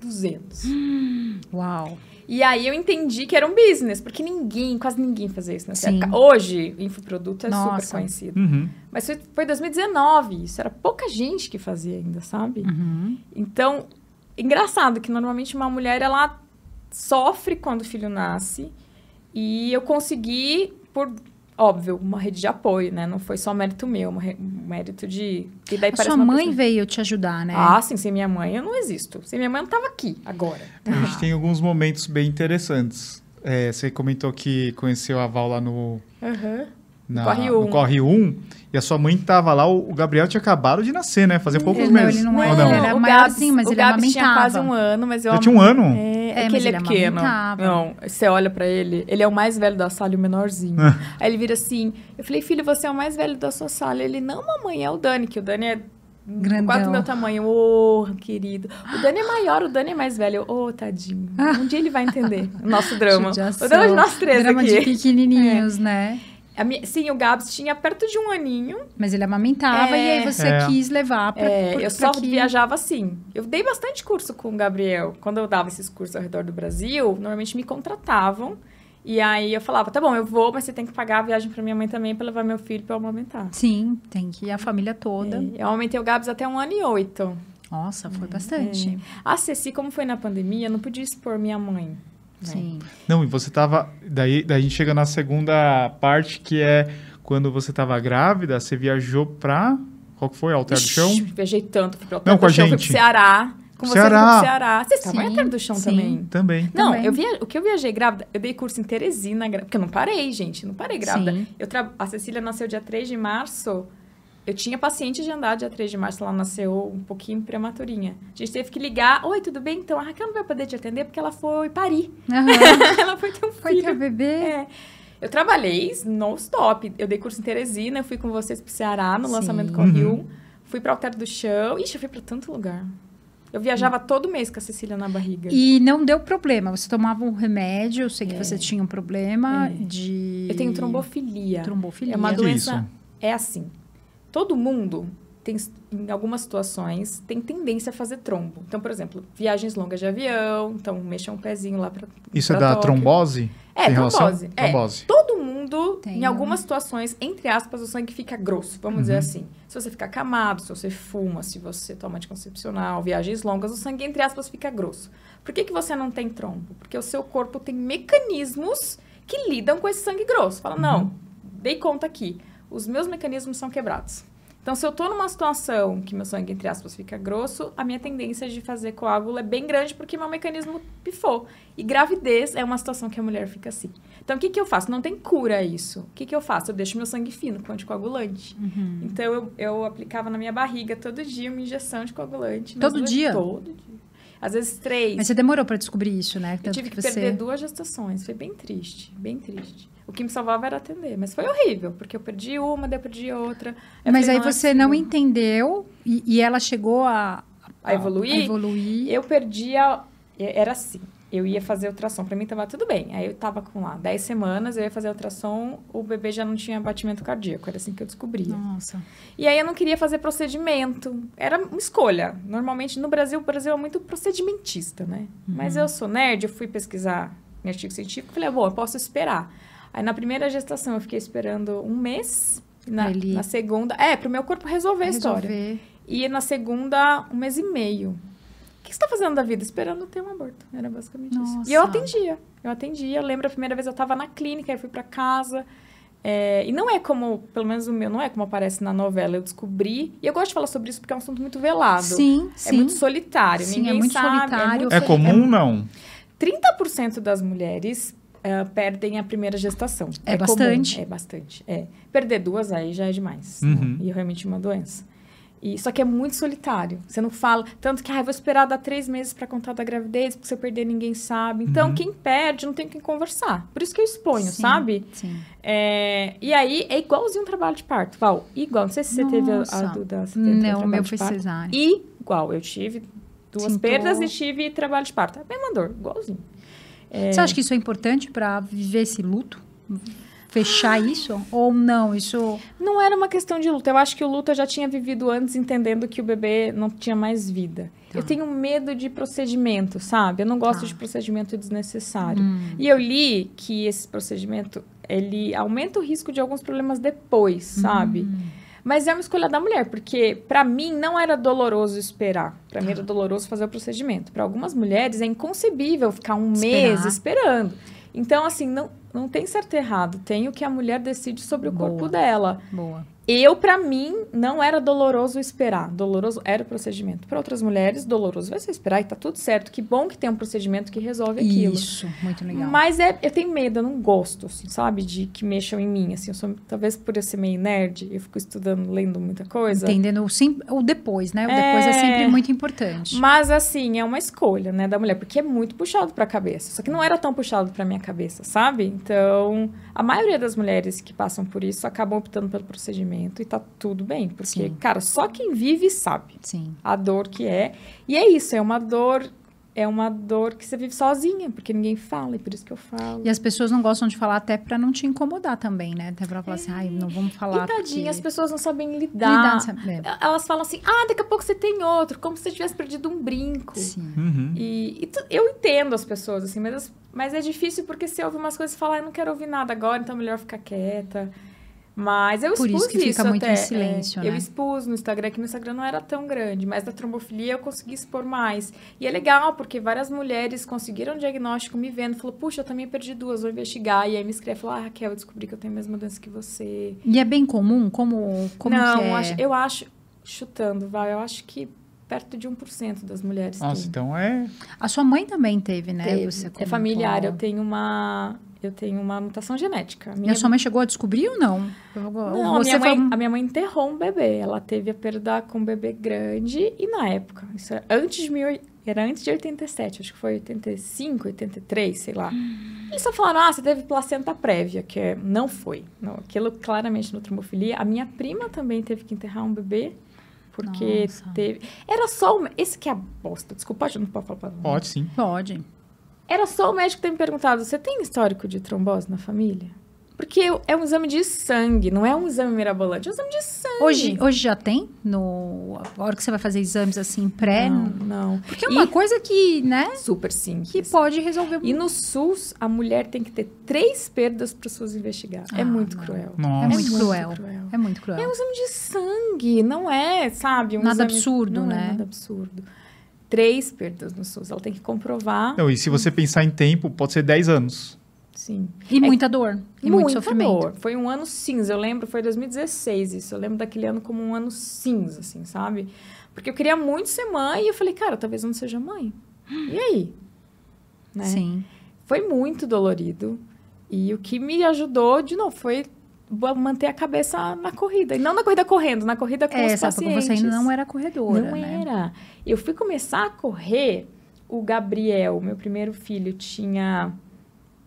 200. Uau. E aí eu entendi que era um business, porque ninguém, quase ninguém fazia isso nessa Sim. época. Hoje, infoproduto é Nossa. super conhecido. Uhum. Mas foi, foi 2019, isso era pouca gente que fazia ainda, sabe? Uhum. Então, engraçado que normalmente uma mulher, ela sofre quando o filho nasce. E eu consegui, por, óbvio, uma rede de apoio, né? Não foi só mérito meu, uma re- um mérito de... Que daí A sua mãe pessoa- veio te ajudar, né? Ah, sim, sem minha mãe eu não existo. Sem minha mãe eu não tava aqui, agora. A gente tem alguns momentos bem interessantes. é, você comentou que conheceu a Val lá no, Aham. na, Corre no 1. Corre 1 e a sua mãe tava lá, o, Gabriel tinha acabado de nascer, né? Fazia poucos Ele não, meses. ele não era, não? ele era o maiorzinho, mas o ele Gabs tinha quase um ano, mas eu Já tinha um ano? É, é, É, que ele é ele pequeno. amamentava. Não, você olha pra ele, ele é o mais velho da sala e o menorzinho. Ah. Aí ele vira assim, eu falei, filho, você é o mais velho da sua sala. Ele, não, mamãe, é o Dani, que o Dani é Grandão. quase do meu tamanho. Ô, querido. O Dani é maior, o Dani é mais velho. Ô, tadinho. Um dia ele vai entender o nosso drama. Judiação. O drama de nós três Drama aqui. de pequenininhos, né? A minha- sim, o Gabs tinha perto de um aninho. Mas ele amamentava É. e aí você É. quis levar pra, É, por- eu só que- viajava assim. Eu dei bastante curso com o Gabriel. Quando eu dava esses cursos ao redor do Brasil, normalmente me contratavam. E aí eu falava, tá bom, eu vou, mas você tem que pagar a viagem pra minha mãe também pra levar meu filho pra eu amamentar. Sim, tem que ir a família toda. É, eu amamentei o Gabs até um ano e oito. Nossa, É, foi bastante. A Ceci, como foi na pandemia, eu não podia expor minha mãe. Né? Sim. Não, e você tava. Daí, daí a gente chega na segunda parte, que é quando você tava grávida, você viajou pra. Qual que foi? Alter do Chão? Viajei tanto, fui pro Não, Alter com a do Chão, fui gente. pro Ceará. Com você Ceará. fui pro Ceará. Vocês estavam em Alter do Chão sim. também? Também. Não, Também. eu via, o que eu viajei grávida, eu dei curso em Teresina, porque eu não parei, gente, não parei grávida. Sim. Eu tra- A Cecília nasceu dia 3 de março, eu tinha paciente de andar dia 3 de março, ela nasceu um pouquinho prematurinha. A gente teve que ligar, oi, tudo bem? Então, a Raquel não vai poder te atender porque ela foi parir. Aham. ela foi ter um Foi filho. ter bebê. É. Eu trabalhei non-stop. Eu dei curso em Teresina, eu fui com vocês pro Ceará no Sim. lançamento com o Rio. Uhum. Fui pra Alter do Chão. Ixi, eu fui pra tanto lugar. Eu viajava todo mês com a Cecília na barriga. E não deu problema. Você tomava um remédio, eu sei que você tinha um problema É. de. Eu tenho trombofilia. Trombofilia. É uma Que doença. isso? É assim. Todo mundo tem, em algumas situações, tem tendência a fazer trombo. Então, por exemplo, viagens longas de avião, então mexer um pezinho lá pra. Isso é pra da Tóquio. trombose? É, Tem relação? trombose. É. Trombose. Todo mundo, Tem em um- algumas situações, entre aspas, o sangue fica grosso, vamos dizer Uhum. assim. Se você ficar camado, se você fuma, se você toma anticoncepcional, viagens longas, o sangue, entre aspas, fica grosso. Por que, que você não tem trombo? Porque o seu corpo tem mecanismos que lidam com esse sangue grosso. Fala, não, dei conta aqui, os meus mecanismos são quebrados. Então, se eu tô numa situação que meu sangue, entre aspas, fica grosso, a minha tendência de fazer coágulo é bem grande porque meu mecanismo pifou. E gravidez é uma situação que a mulher fica assim. Então, o que, que eu faço? Não tem cura isso. O que, que eu faço? Eu deixo meu sangue fino com anticoagulante. Uhum. Então, eu, eu aplicava na minha barriga todo dia uma injeção de coagulante. Todo Mas dia? Todo dia. Às vezes três. Mas você demorou pra descobrir isso, né? Eu Tanto tive que, que você... perder duas gestações. Foi bem triste, bem triste. O que me salvava era atender, mas foi horrível, porque eu perdi uma, daí eu perdi outra. Eu Mas falei, aí "Não é você não possível." entendeu e, e ela chegou a... A evoluir? A evoluir. Eu perdia. Era assim. Eu ia fazer ultrassom. Pra mim tava tudo bem. Aí eu tava com lá 10 semanas, eu ia fazer ultrassom, o bebê já não tinha batimento cardíaco. Era assim que eu descobria. Nossa. E aí eu não queria fazer procedimento. Era uma escolha. Normalmente no Brasil, o Brasil é muito procedimentista, né? Mas eu sou nerd, eu fui pesquisar em artigo científico, falei, ah, bom, eu posso esperar. Aí na primeira gestação eu fiquei esperando um mês. Na, na segunda. É, pro meu corpo resolver a história. Resolver. E na segunda, um mês e meio. O que você tá fazendo da vida? Esperando ter um aborto. Era basicamente isso. Nossa. E eu atendia. Eu atendia. Eu lembro a primeira vez eu tava na clínica, aí fui pra casa. É, e não é como, pelo menos o meu, não é como aparece na novela. Eu descobri. E eu gosto de falar sobre isso porque é um assunto muito velado. Sim, É sim. muito solitário. Sim, é Ninguém muito sabe. solitário. muito É comum, não? 30% das mulheres eh, perdem a primeira gestação. É comum, bastante. é bastante. É. Perder duas aí já é demais. Uhum. né? E é realmente uma doença. E, só que é muito solitário. Você não fala. Tanto que, ah, vou esperar dar três meses para contar da gravidez, porque se eu perder, ninguém sabe. Então, Uhum. quem perde não tem quem conversar. Por isso que eu exponho, Sim, sabe? Sim. É, e aí é igualzinho um trabalho de parto. Val, igual. Não sei se você teve a, a Nossa. Duda. Você teve Não, trabalho o meu de foi parto. cesárea. Igual. Eu tive duas Sinto- perdas e tive trabalho de parto. É a mesma dor, igualzinho. Você acha que isso é importante pra viver esse luto? Fechar isso? Ou não? Isso. Não era uma questão de luta. Eu acho que o luto eu já tinha vivido antes, entendendo que o bebê não tinha mais vida. Tá. Eu tenho medo de procedimento, sabe? Eu não gosto Tá. de procedimento desnecessário. Hum. E eu li que esse procedimento, ele aumenta o risco de alguns problemas depois, sabe? Mas é uma escolha da mulher, porque pra mim não era doloroso esperar. Pra Tá. mim era doloroso fazer o procedimento. Pra algumas mulheres é inconcebível ficar um Esperar. mês esperando. Então, assim, não, não tem certo e errado. Tem o que a mulher decide sobre o Boa. corpo dela. Boa. Eu, pra mim, não era doloroso esperar. Doloroso era o procedimento. Para outras mulheres, doloroso vai ser esperar e tá tudo certo. Que bom que tem um procedimento que resolve aquilo. Isso, muito legal. Mas é, eu tenho medo, eu não gosto, assim, sabe? De que mexam em mim, assim. Eu sou, talvez por eu ser meio nerd, eu fico estudando, lendo muita coisa. Entendendo o, sim, o depois, né? O depois é... É. sempre muito importante. Mas, assim, é uma escolha, né, da mulher. Porque é muito puxado pra cabeça. Só que não era tão puxado pra minha cabeça, sabe? Então, a maioria das mulheres que passam por isso acabam optando pelo procedimento e tá tudo bem. Porque, Sim. cara, só quem vive sabe Sim. a dor que é. E é isso, é uma dor... É uma dor que você vive sozinha, porque ninguém fala, e por isso que eu falo. E as pessoas não gostam de falar até pra não te incomodar também, né? Até pra falar assim, ai, não vamos falar. E tadinha, as porque... pessoas não sabem Lidar, lidar. sabe? É. Elas falam assim, ah, daqui a pouco você tem outro, como se você tivesse perdido um brinco. Sim. Uhum. E, e tu- eu entendo as pessoas, assim, mas, as- mas é difícil porque você ouve umas coisas e fala, ah, eu não quero ouvir nada agora, então é melhor ficar quieta. Mas eu Por expus isso que fica muito até, em silêncio, é, Eu né? expus no Instagram, que no Instagram não era tão grande, mas da trombofilia eu consegui expor mais. E é legal, porque várias mulheres conseguiram o diagnóstico me vendo, falou, puxa, eu também perdi duas, vou investigar. E aí me escreve, falou, ah, Raquel, eu descobri que eu tenho a mesma doença que você. E é bem comum? Como, como não, que é? acho- eu acho, chutando, vai, eu acho que perto de 1% das mulheres Nossa, têm. então é. A sua mãe também teve, né? Teve. Você é familiar, eu tenho uma eu tenho uma mutação genética. A E minha, a sua mãe chegou a descobrir ou não? não, a Você minha, mãe, foi... a minha mãe enterrou um bebê. Ela teve a perda com um bebê grande e na época, isso era antes de mil, era antes de 87, acho que foi 85, 83, sei lá. Eles só falaram: "Ah, você teve placenta prévia", que é, não foi. Não, aquilo claramente no trombofilia. A minha prima também teve que enterrar um bebê. Porque Nossa. teve. Era só. o- Esse que é a bosta. Desculpa, pode, não pode falar. Pode sim. Pode. Era só o médico ter me perguntado: você tem histórico de trombose na família? Porque é um exame de sangue, não é um exame mirabolante, é um exame de sangue. Hoje, hoje já tem? No... A hora que você vai fazer exames assim, pré? Não, não. Porque é uma E- coisa que, né? Super simples. Que pode resolver E no SUS, a mulher tem que ter três perdas para o SUS investigar. é Ah, muito não. cruel. É Nossa. muito cruel. cruel. É muito cruel. É um exame de sangue, não é, sabe? Um Nada exame- absurdo, não né? É nada absurdo. Três perdas no SUS. Ela tem que comprovar. Não, e se você pensar em tempo, pode ser 10 anos. Sim. E muita dor. E muito Muita sofrimento. dor. Foi um ano cinza. Eu lembro, foi 2016 isso. Eu lembro daquele ano como um ano cinza, assim, sabe? Porque eu queria muito ser mãe e eu falei, cara, talvez eu não seja mãe. E aí? Né? Sim. Foi muito dolorido. E o que me ajudou, de novo, foi manter a cabeça na corrida. E não na corrida correndo, na corrida com É, os sabe, porque pacientes. você ainda não era corredora, Não né? era. Eu fui começar a correr, o Gabriel, meu primeiro filho, tinha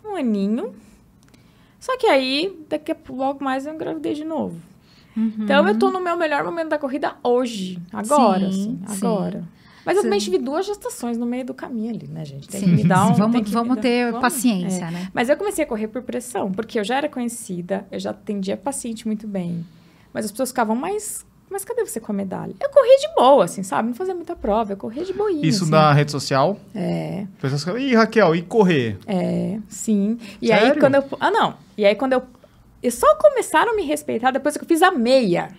um aninho. Só que aí, daqui a pouco, logo mais, eu engravidei de novo. Uhum. Então, eu tô no meu melhor momento da corrida hoje. Agora, Sim, assim, sim. Mas eu Sim. também tive duas gestações no meio do caminho ali, né, gente? Tem Sim. que me dar um... tem vamos que me vamos dar- ter vamos- paciência, é. né? Mas eu comecei a correr por pressão, porque eu já era conhecida, eu já atendia paciente muito bem. Mas as pessoas ficavam, mas, mas cadê você com a medalha? Eu corria de boa, assim, sabe? Não fazia muita prova, eu corria de boinha. Isso assim. na rede social. É, Pessoas falam, ih, Raquel, e correr? é, sim. E Sério? aí, quando eu... Ah, não. E aí, quando eu... E só começaram a me respeitar depois que eu fiz a meia.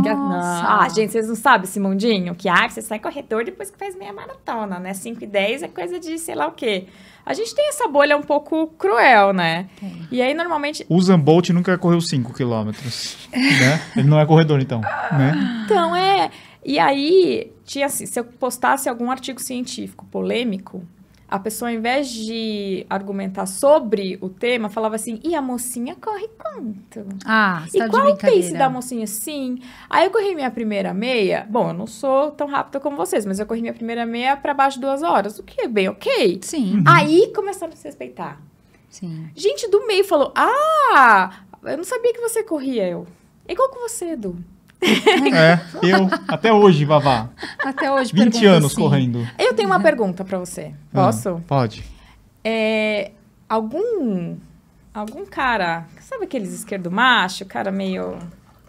Nossa. Ah, gente, vocês não sabem esse mundinho? Que, ah, você sai corredor depois que faz meia maratona, né? 5 e 10 é coisa de sei lá o quê. A gente tem essa bolha um pouco cruel, né? Tem. E aí, normalmente... O Usain Bolt nunca correu 5 quilômetros, né? Ele não é corredor, então, né? Então, é. E aí, tinha assim, se eu postasse algum artigo científico polêmico, a pessoa, ao invés de argumentar sobre o tema, falava assim: e a mocinha corre quanto? Ah, você E tá qual o pace da mocinha? Sim. Aí eu corri minha primeira meia. Bom, eu não sou tão rápida como vocês, mas eu corri minha primeira meia para baixo de duas horas, o que é bem ok. Sim, Aí começaram a se respeitar. sim. Gente do meio falou: Ah, eu não sabia que você corria. Eu. É igual com você, Edu. É, eu, até hoje, Vavá. Até hoje 20 pergunto anos assim, correndo. Eu tenho uma pergunta para você. Posso? Ah, pode. É, algum algum cara, sabe aqueles esquerdo macho, cara meio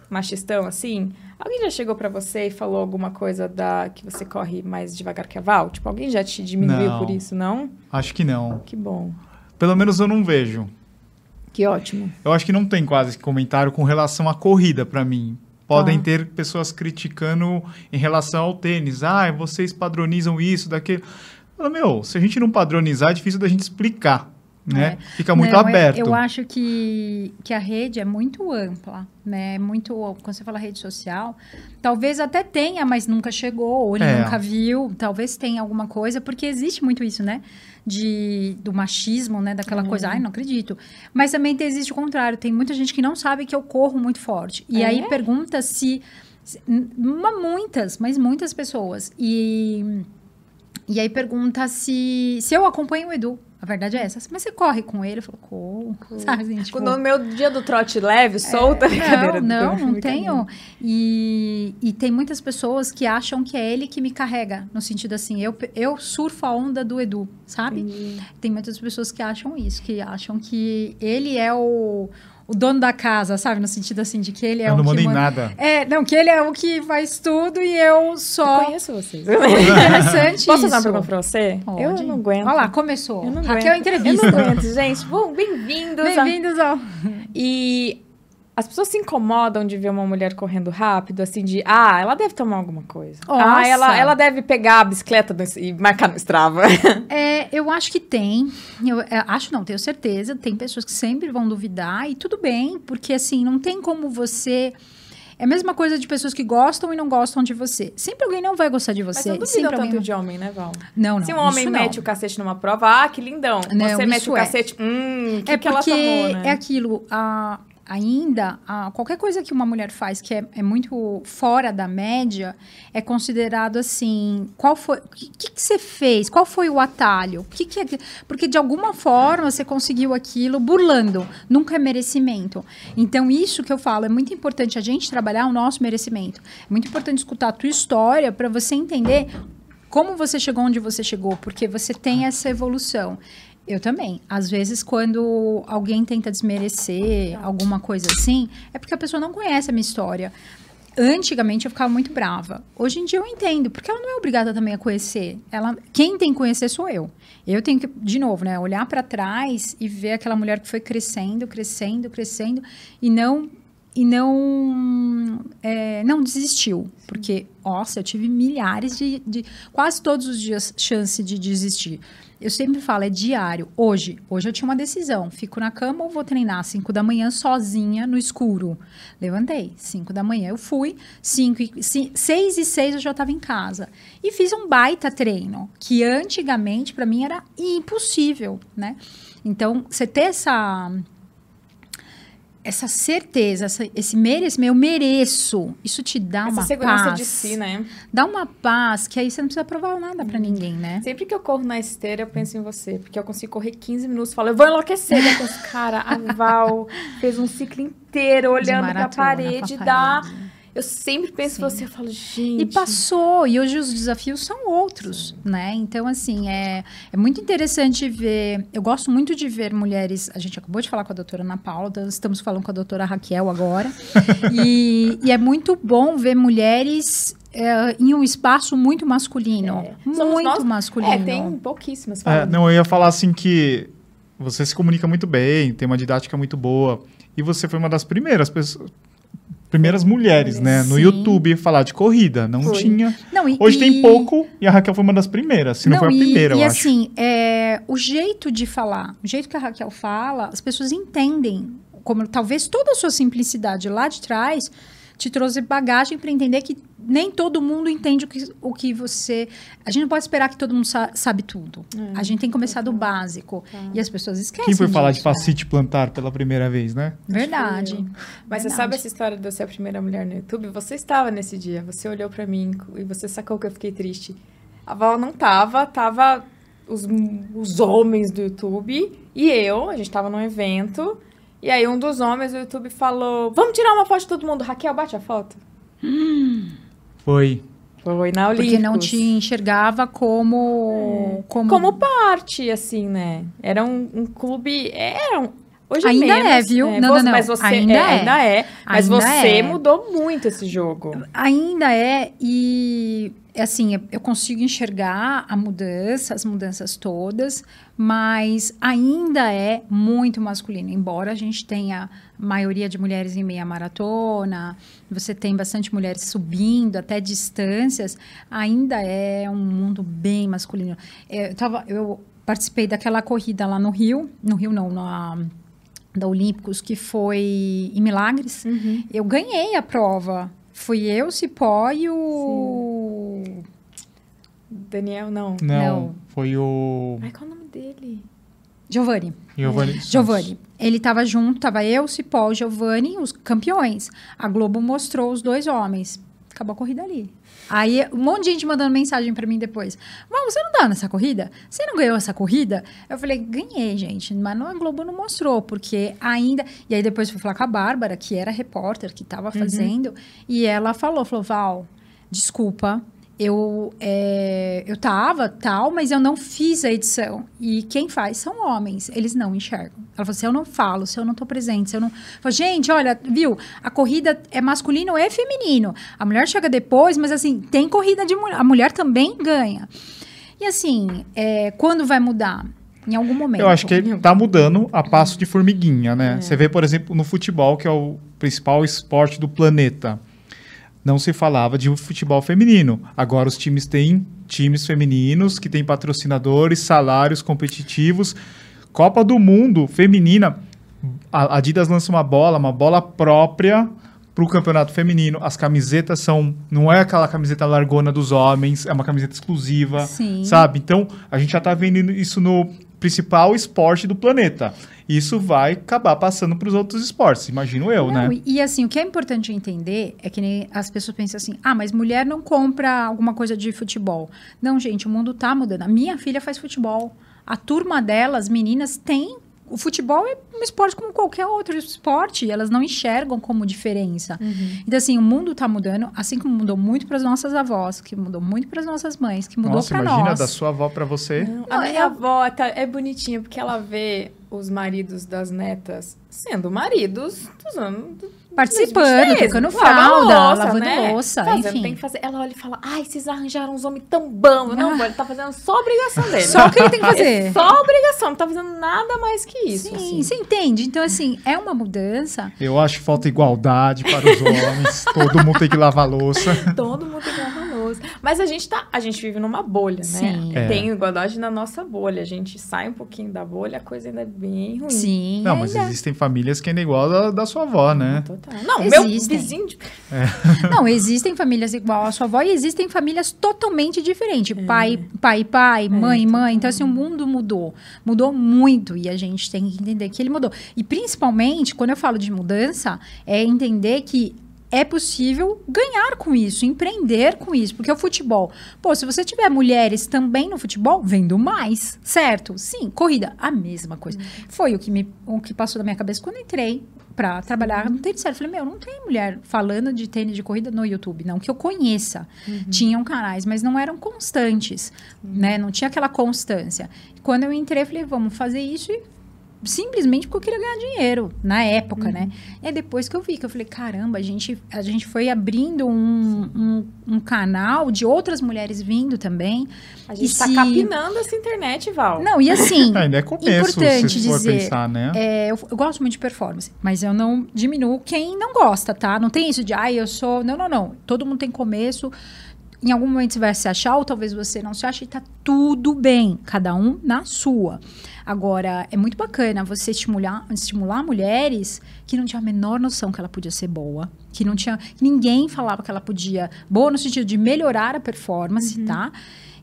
machistão assim? Alguém já chegou pra você e falou alguma coisa da que você corre mais devagar que a Val? Tipo, alguém já te diminuiu Não. por isso, não? Acho que não. Que bom. Pelo menos eu não vejo. Que ótimo. Eu acho que não tem quase comentário com relação à corrida pra mim. Podem Ah. ter pessoas criticando em relação ao tênis. Ah, vocês padronizam isso, daquilo. Fala, meu, se a gente não padronizar, é difícil da gente explicar. né? Fica muito Não, eu- aberto. Eu, acho que, que a rede é muito ampla, né? Muito, quando você fala rede social, talvez até tenha, mas nunca chegou, ou ele É. nunca viu, talvez tenha alguma coisa, porque existe muito isso, né? De, do machismo, né? Daquela coisa, ai, não acredito. Mas também existe o contrário, tem muita gente que não sabe que eu corro muito forte. E É? aí pergunta se, uma- muitas, mas muitas pessoas. E, e aí pergunta se, se eu acompanho o Edu. A verdade é essa. Mas você corre com ele? Eu falo, corro. Sabe, assim, tipo, No meu dia do trote leve, solta, brincadeira. não, não, não tenho. E, e tem muitas pessoas que acham que é ele que me carrega. No sentido assim, eu, eu surfo a onda do Edu, sabe? Tem muitas pessoas que acham isso, que acham que ele é o, o dono da casa, sabe? No sentido assim, de que ele é eu não o que mando em manda- nada. É, não, que ele é o que faz tudo e eu Eu só. conheço vocês. Interessante Posso fazer uma pergunta pra você? Pode. Eu não aguento. Olha lá, começou. Eu não Raquel aguento. Entrevista. Eu não aguento, gente. Bom, bem-vindos. Bem-vindos ao. E as pessoas se incomodam de ver uma mulher correndo rápido, assim, de, ah, ela deve tomar alguma coisa. Nossa. Ah, ela, ela deve pegar a bicicleta no- e marcar no Strava. É, eu acho que tem. Eu é, acho não, tenho certeza. Tem pessoas que sempre vão duvidar e tudo bem, porque assim, não tem como você. É a mesma coisa de pessoas que gostam e não gostam de você. Sempre alguém não vai gostar de Mas você. não duvidam sempre tanto de homem, né, Val? Não, não. Se um homem isso não. mete o cacete numa prova, ah, que lindão. Não, Você mete o é. cacete, hum, que É que ela porque tomou, né? é aquilo. A, ainda, a, qualquer coisa que uma mulher faz que é, é muito fora da média é considerado assim. Qual foi. O que, que, você fez? Qual foi o atalho? Que que é, porque de alguma forma você conseguiu aquilo burlando. Nunca é merecimento. Então, isso que eu falo, é muito importante a gente trabalhar o nosso merecimento. É muito importante escutar a tua história para você entender como você chegou onde você chegou, porque você tem essa evolução. Eu também. Às vezes, quando alguém tenta desmerecer alguma coisa assim, é porque a pessoa não conhece a minha história. Antigamente eu ficava muito brava. Hoje em dia eu entendo, porque ela não é obrigada também a conhecer. Ela, quem tem que conhecer sou eu. Eu tenho que, de novo, né, olhar para trás e ver aquela mulher que foi crescendo, crescendo, crescendo e não e não é, não desistiu, porque nossa, eu tive milhares de, de quase todos os dias chance de desistir. Eu sempre falo, é diário. Hoje, hoje eu tinha uma decisão. Fico na cama ou vou treinar às 5 da manhã sozinha no escuro. Levantei, 5 da manhã eu fui, 5 e 6 e 6 eu já estava em casa. E fiz um baita treino, que antigamente para mim era impossível, né? Então, você ter essa essa certeza, essa, esse merecimento, eu mereço, isso te dá Essa uma segurança paz. de si, né? Dá uma paz que aí você não precisa provar nada pra ninguém, né? Sempre que eu corro na esteira, eu penso em você. Porque eu consigo correr 15 minutos e falo, eu vou enlouquecer. Eu penso, cara, a Val fez um ciclo inteiro olhando pra maratona, parede, dá. parede. Eu sempre penso em Sim. você, eu falo, gente. E passou, e hoje os desafios são outros, né? Então, assim, é, é muito interessante ver. Eu gosto muito de ver mulheres. A gente acabou de falar com a doutora Ana Paula, então estamos falando com a doutora Raquel agora. e, e é muito bom ver mulheres é, em um espaço muito masculino. É. Muito nós- masculino. É, tem pouquíssimas É, não, eu ia falar assim que você se comunica muito bem, tem uma didática muito boa. E você foi uma das primeiras pessoas. Primeiras mulheres, né? No Sim. YouTube falar de corrida. Não Foi. tinha. Não, e- Hoje e- tem pouco e a Raquel foi uma das primeiras. Se não, foi a e- primeira, e, eu acho. assim, é, o jeito de falar, o jeito que a Raquel fala, as pessoas entendem. Como talvez toda a sua simplicidade lá de trás te trouxe bagagem para entender que nem todo mundo entende o que, o que você. A gente não pode esperar que todo mundo sa- sabe tudo. É, a gente tem que começar do básico. Tá. E as pessoas esquecem. Quem foi falar de né? facite plantar pela primeira vez, né? Verdade. Mas você Verdade. sabe essa história de eu ser a primeira mulher no YouTube? Você estava nesse dia, você olhou pra mim e você sacou que eu fiquei triste. A Val não tava, tava os, os homens do YouTube e eu, a gente tava num evento, e aí um dos homens do YouTube falou: Vamos tirar uma foto de todo mundo. Raquel, bate a foto. Foi. Foi na Olímpicos. Porque não te enxergava como. Como, Como parte, assim, né? Era um, um clube. Era um. Hoje Ainda menos, é, viu? né? Não, Você- não, não. Mas você Ainda é, é. ainda é. Mas Ainda você é. mudou muito esse jogo. Ainda é, e assim, eu consigo enxergar a mudança, as mudanças todas, mas ainda é muito masculino. Embora a gente tenha maioria de mulheres em meia maratona, você tem bastante mulheres subindo até distâncias, ainda é um mundo bem masculino. É, Eu, tava, eu participei daquela corrida lá no Rio, no Rio não, na da Olímpicos, que foi em Milagres. Uhum. Eu ganhei a prova. Fui eu, Cipó e o. Daniel, não. Não, Não. foi o Ai, qual é o nome dele? Giovanni. Giovanni. Giovanni. Ele tava junto, tava eu, Cipó, o Giovanni, os campeões. A Globo mostrou os dois homens. Acabou a corrida ali. Aí um monte de gente mandando mensagem pra mim depois. Mas você não tá nessa corrida? Você não ganhou essa corrida? Eu falei, ganhei, gente. Mas não, a Globo não mostrou, porque ainda. E aí depois fui falar com a Bárbara, que era repórter, que tava fazendo. E ela falou: falou, Val, desculpa. Eu, é, eu tava, tal, mas eu não fiz a edição. E quem faz são homens, eles não enxergam. Ela falou: se eu não falo, se eu não tô presente, se eu não. Eu falei, gente, olha, viu? A corrida é masculino e feminino. A mulher chega depois, mas assim, tem corrida de mulher. A mulher também ganha. E assim, é, quando vai mudar? Em algum momento. Eu acho que ele tá mudando a passo de formiguinha, né? Você vê, por exemplo, no futebol, que é o principal esporte do planeta. Não se falava de futebol feminino. Agora os times têm times femininos que têm patrocinadores, salários competitivos. Copa do Mundo feminina. A Adidas lança uma bola, uma bola própria para o campeonato feminino. As camisetas são. Não é aquela camiseta largona dos homens, é uma camiseta exclusiva. Sim. Sabe? Então, a gente já está vendo isso no principal esporte do planeta. Isso vai acabar passando para os outros esportes, imagino eu, Não, né? E, e assim, o que é importante entender é que nem as pessoas pensam assim: ah, mas mulher não compra alguma coisa de futebol. Não, gente, o mundo tá mudando. A minha filha faz futebol. A turma delas, meninas, tem. O futebol é um esporte como qualquer outro esporte, e elas não enxergam como diferença. Então, assim, o mundo tá mudando, assim como mudou muito para as nossas avós, que mudou muito para as nossas mães, que mudou Nossa, para imagina nós. da sua avó para você. Não, Não, a minha é- avó tá- é bonitinha porque ela vê os maridos das netas sendo maridos dos anos. Participando, 23, tocando fralda, louça, lavando né? louça, Fazendo, enfim. Tem que fazer. Ela olha e fala: Ai, vocês arranjaram uns homens tão bons. Não, Ah. amor, ele tá fazendo só a obrigação dele. Só o que ele tem que É fazer. só a obrigação, não tá fazendo nada mais que isso. Sim, assim. você entende? Então, assim, é uma mudança. Eu acho que falta igualdade para os homens. Todo mundo tem que lavar louça. Todo mundo tem que lavar louça. Mas a gente tá. A gente vive numa bolha, né? Sim. É. Tem igualdade na nossa bolha. A gente sai um pouquinho da bolha, a coisa ainda é bem ruim. Sim. Não, mas ainda- existem famílias que ainda é igual da, da sua avó, né? Total. Não, meu Existem. vizinho de Não, existem famílias igual à sua avó e existem famílias totalmente diferentes. Pai, pai, pai, mãe, mãe. Então, assim, o mundo mudou. Mudou muito e a gente tem que entender que ele mudou. E, principalmente, quando eu falo de mudança, é entender que é possível ganhar com isso, empreender com isso. Porque o futebol, pô, se você tiver mulheres também no futebol, vendo mais, certo? Sim, corrida, a mesma coisa. Foi o que, me, o que passou na minha cabeça quando entrei para trabalhar no tênis sério. Eu falei, meu, não tem mulher falando de tênis de corrida no YouTube, não que eu conheça. Tinham canais, mas não eram constantes, né? Não tinha aquela constância. Quando eu entrei, falei, vamos fazer isso e simplesmente porque eu queria ganhar dinheiro na época, né? E é depois que eu vi que eu falei, caramba, a gente, a gente foi abrindo um, um, um canal de outras mulheres vindo também. A gente E tá se- capinando essa internet, Val. Não, e assim, Ainda é começo, Importante se for dizer, pensar, né? é, eu, eu gosto muito de performance, mas eu não diminuo quem não gosta, tá? Não tem isso de, ai, eu sou. Não, não, não. Todo mundo tem começo. Em algum momento você vai se achar, ou talvez você não se ache, e tá tudo bem. Cada um na sua. Agora, é muito bacana você estimular, estimular mulheres que não tinham a menor noção que ela podia ser boa, que não tinha. ninguém falava que ela podia. Boa no sentido de melhorar a performance, tá?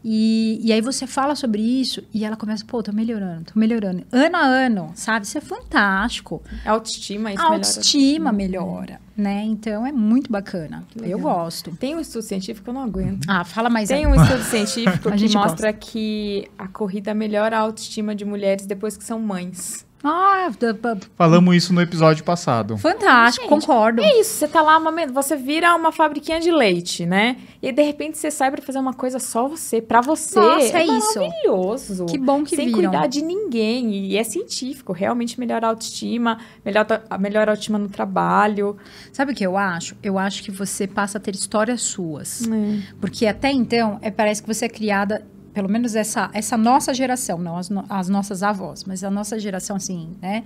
E, e aí você fala sobre isso e ela começa, pô, tô melhorando, tô melhorando. Ano a ano, sabe? Isso é fantástico. A autoestima, isso a melhora. autoestima melhora, né? Então é muito bacana. Eu gosto. Tem um estudo científico, eu não aguento. Ah, fala mais Tem aí. um estudo científico A que gente mostra que a corrida melhora a autoestima de mulheres depois que são mães. Ah, Falamos isso no episódio passado. fantástico, Gente, concordo. É isso, você tá lá, você vira uma fabriquinha de leite, né? E aí, de repente, você sai pra fazer uma coisa só você, pra você. Nossa, é isso. maravilhoso. Que bom que Sem viram. cuidar de ninguém. E é científico, realmente melhora a autoestima, melhora, a- melhora a autoestima no trabalho. Sabe o que eu acho? Eu acho que você passa a ter histórias suas. É. Porque até então, é, parece que você é criada, pelo menos essa, essa nossa geração, não as, no- as nossas avós, mas a nossa geração, assim, né?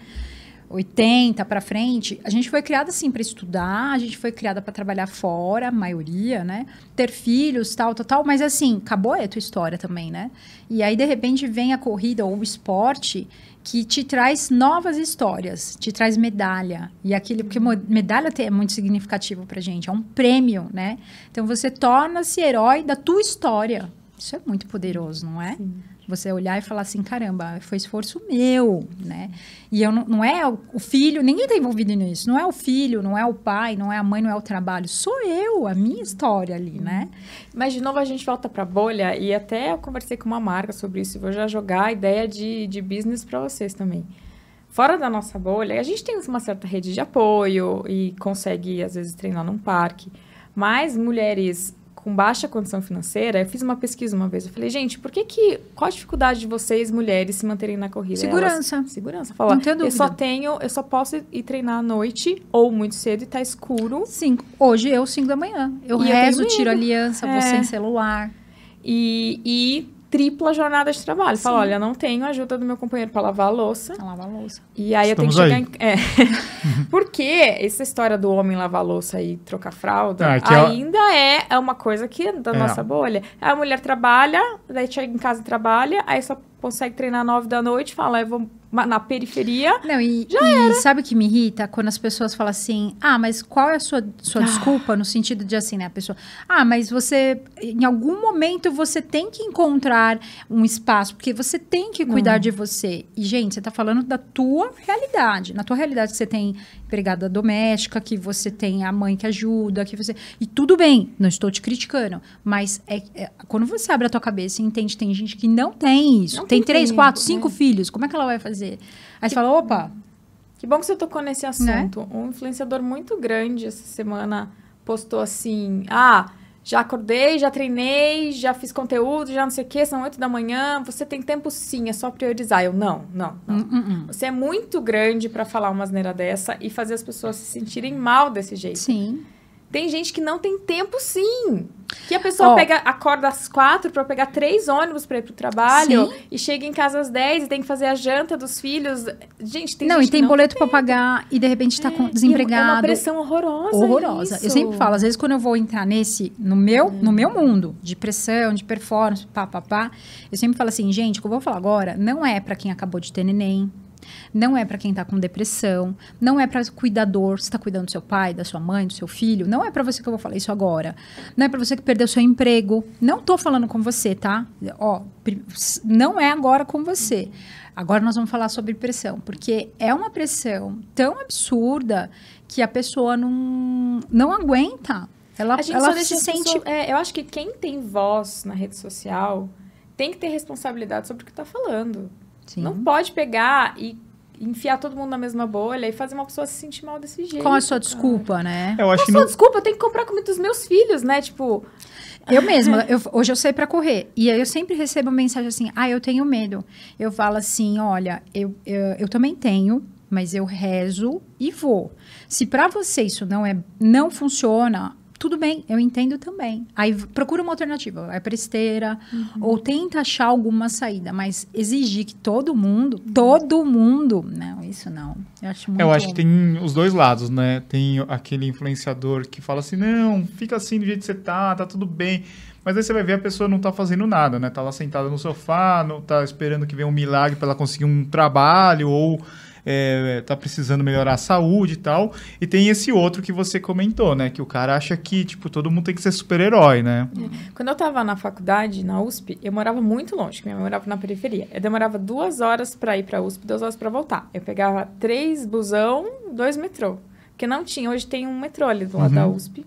80 para frente, a gente foi criada assim para estudar, a gente foi criada para trabalhar fora, a maioria, né? Ter filhos, tal, tal, tal, mas assim, acabou a tua história também, né? E aí de repente vem a corrida ou o esporte que te traz novas histórias, te traz medalha. E aquilo porque medalha é muito significativo pra gente, é um prêmio, né? Então você torna-se herói da tua história. Isso é muito poderoso, não é? Sim. Você olhar e falar assim, caramba, foi esforço meu, né? E eu não, não é o, filho, ninguém está envolvido nisso. Não é o filho, não é o pai, não é a mãe, não é o trabalho. Sou eu, a minha história ali, né? Mas, de novo, a gente volta para a bolha. E até eu conversei com uma marca sobre isso. Vou já jogar a ideia de, de business para vocês também. Fora da nossa bolha, a gente tem uma certa rede de apoio e consegue, às vezes, treinar num parque. Mas mulheres com baixa condição financeira, eu fiz uma pesquisa uma vez. Eu falei, gente, por que que. Qual a dificuldade de vocês, mulheres, se manterem na corrida? Segurança. Elas, segurança. Falar, eu só tenho, eu só posso ir treinar à noite ou muito cedo e tá escuro. Cinco. Hoje eu, cinco da manhã. Eu e rezo, eu tiro aliança, é. vou sem celular. E, e tripla jornada de trabalho. Fala, olha, não tenho ajuda do meu companheiro para lavar a louça. Pra lavar a louça. E aí Estamos eu tenho que chegar aí. em... É. Porque essa história do homem lavar a louça e trocar fralda ah, ainda é... é uma coisa que é da é. nossa bolha. A mulher trabalha, daí chega em casa e trabalha, aí só consegue treinar nove da noite, fala, eu vou na periferia. Não, e, e sabe o que me irrita? Quando as pessoas falam assim, ah, mas qual é a sua, sua ah. desculpa? No sentido de assim, né? A pessoa, ah, mas você, em algum momento, você tem que encontrar um espaço, porque você tem que cuidar Não. de você. E, gente, você está falando da tua realidade. Na tua realidade, você tem empregada doméstica, que você tem a mãe que ajuda, que você. E tudo bem, não estou te criticando. Mas é, é quando você abre a tua cabeça e entende, tem gente que não tem isso. Não tem, três, tempo, quatro, cinco né? filhos. Como é que ela vai fazer? Aí você fala, opa. Que bom que você tocou nesse assunto. Né? Um influenciador muito grande essa semana postou assim: ah, já acordei, já treinei, já fiz conteúdo, já não sei o quê, são oito da manhã. Você tem tempo sim, é só priorizar. Eu, não, não, não. Uh, uh, uh. Você é muito grande para falar uma asneira dessa e fazer as pessoas se sentirem mal desse jeito. Sim. Tem gente que não tem tempo, sim. Que a pessoa oh. pega, acorda às quatro para pegar três ônibus para ir pro trabalho sim. e chega em casa às dez e tem que fazer a janta dos filhos. Gente, tem Não, gente e tem não boleto para pagar e de repente tá é, desempregado. É uma pressão horrorosa. Horrorosa. Isso. Eu sempre falo, às vezes quando eu vou entrar nesse, no meu, hum. no meu mundo de pressão, de performance, pá, pá, pá, eu sempre falo assim, gente, o que eu vou falar agora não é para quem acabou de ter neném, não é para quem está com depressão, não é para cuidador, você está cuidando do seu pai, da sua mãe, do seu filho, não é para você que eu vou falar isso agora. Não é para você que perdeu seu emprego. Não estou falando com você, tá? Ó, não é agora com você. Agora nós vamos falar sobre pressão, porque é uma pressão tão absurda que a pessoa não, não aguenta. Ela, ela se sente. Pessoa, é, eu acho que quem tem voz na rede social tem que ter responsabilidade sobre o que está falando. Sim. Não pode pegar e enfiar todo mundo na mesma bolha e fazer uma pessoa se sentir mal desse jeito. Com a sua desculpa, né? Eu acho Com a sua não... desculpa, eu tenho que comprar comida dos meus filhos, né? Tipo. Eu mesma, eu, hoje eu saí para correr. E aí eu sempre recebo mensagem assim: ah, eu tenho medo. Eu falo assim: olha, eu, eu, eu também tenho, mas eu rezo e vou. Se para você isso não é não funciona, tudo bem, eu entendo também. Aí procura uma alternativa, vai para esteira, uhum. ou tenta achar alguma saída, mas exigir que todo mundo, uhum. todo mundo, não, isso não. Eu acho muito Eu acho que tem os dois lados, né? Tem aquele influenciador que fala assim: "Não, fica assim do jeito que você tá, tá tudo bem". Mas aí você vai ver a pessoa não tá fazendo nada, né? Tá lá sentada no sofá, não tá esperando que venha um milagre para ela conseguir um trabalho ou é, tá precisando melhorar a saúde e tal. E tem esse outro que você comentou, né? Que o cara acha que, tipo, todo mundo tem que ser super-herói, né? É. Quando eu tava na faculdade, na USP, eu morava muito longe, minha mãe morava na periferia. Eu demorava duas horas para ir pra USP, duas horas para voltar. Eu pegava três busão, dois metrô. Porque não tinha, hoje tem um metrô ali do lado uhum. da USP.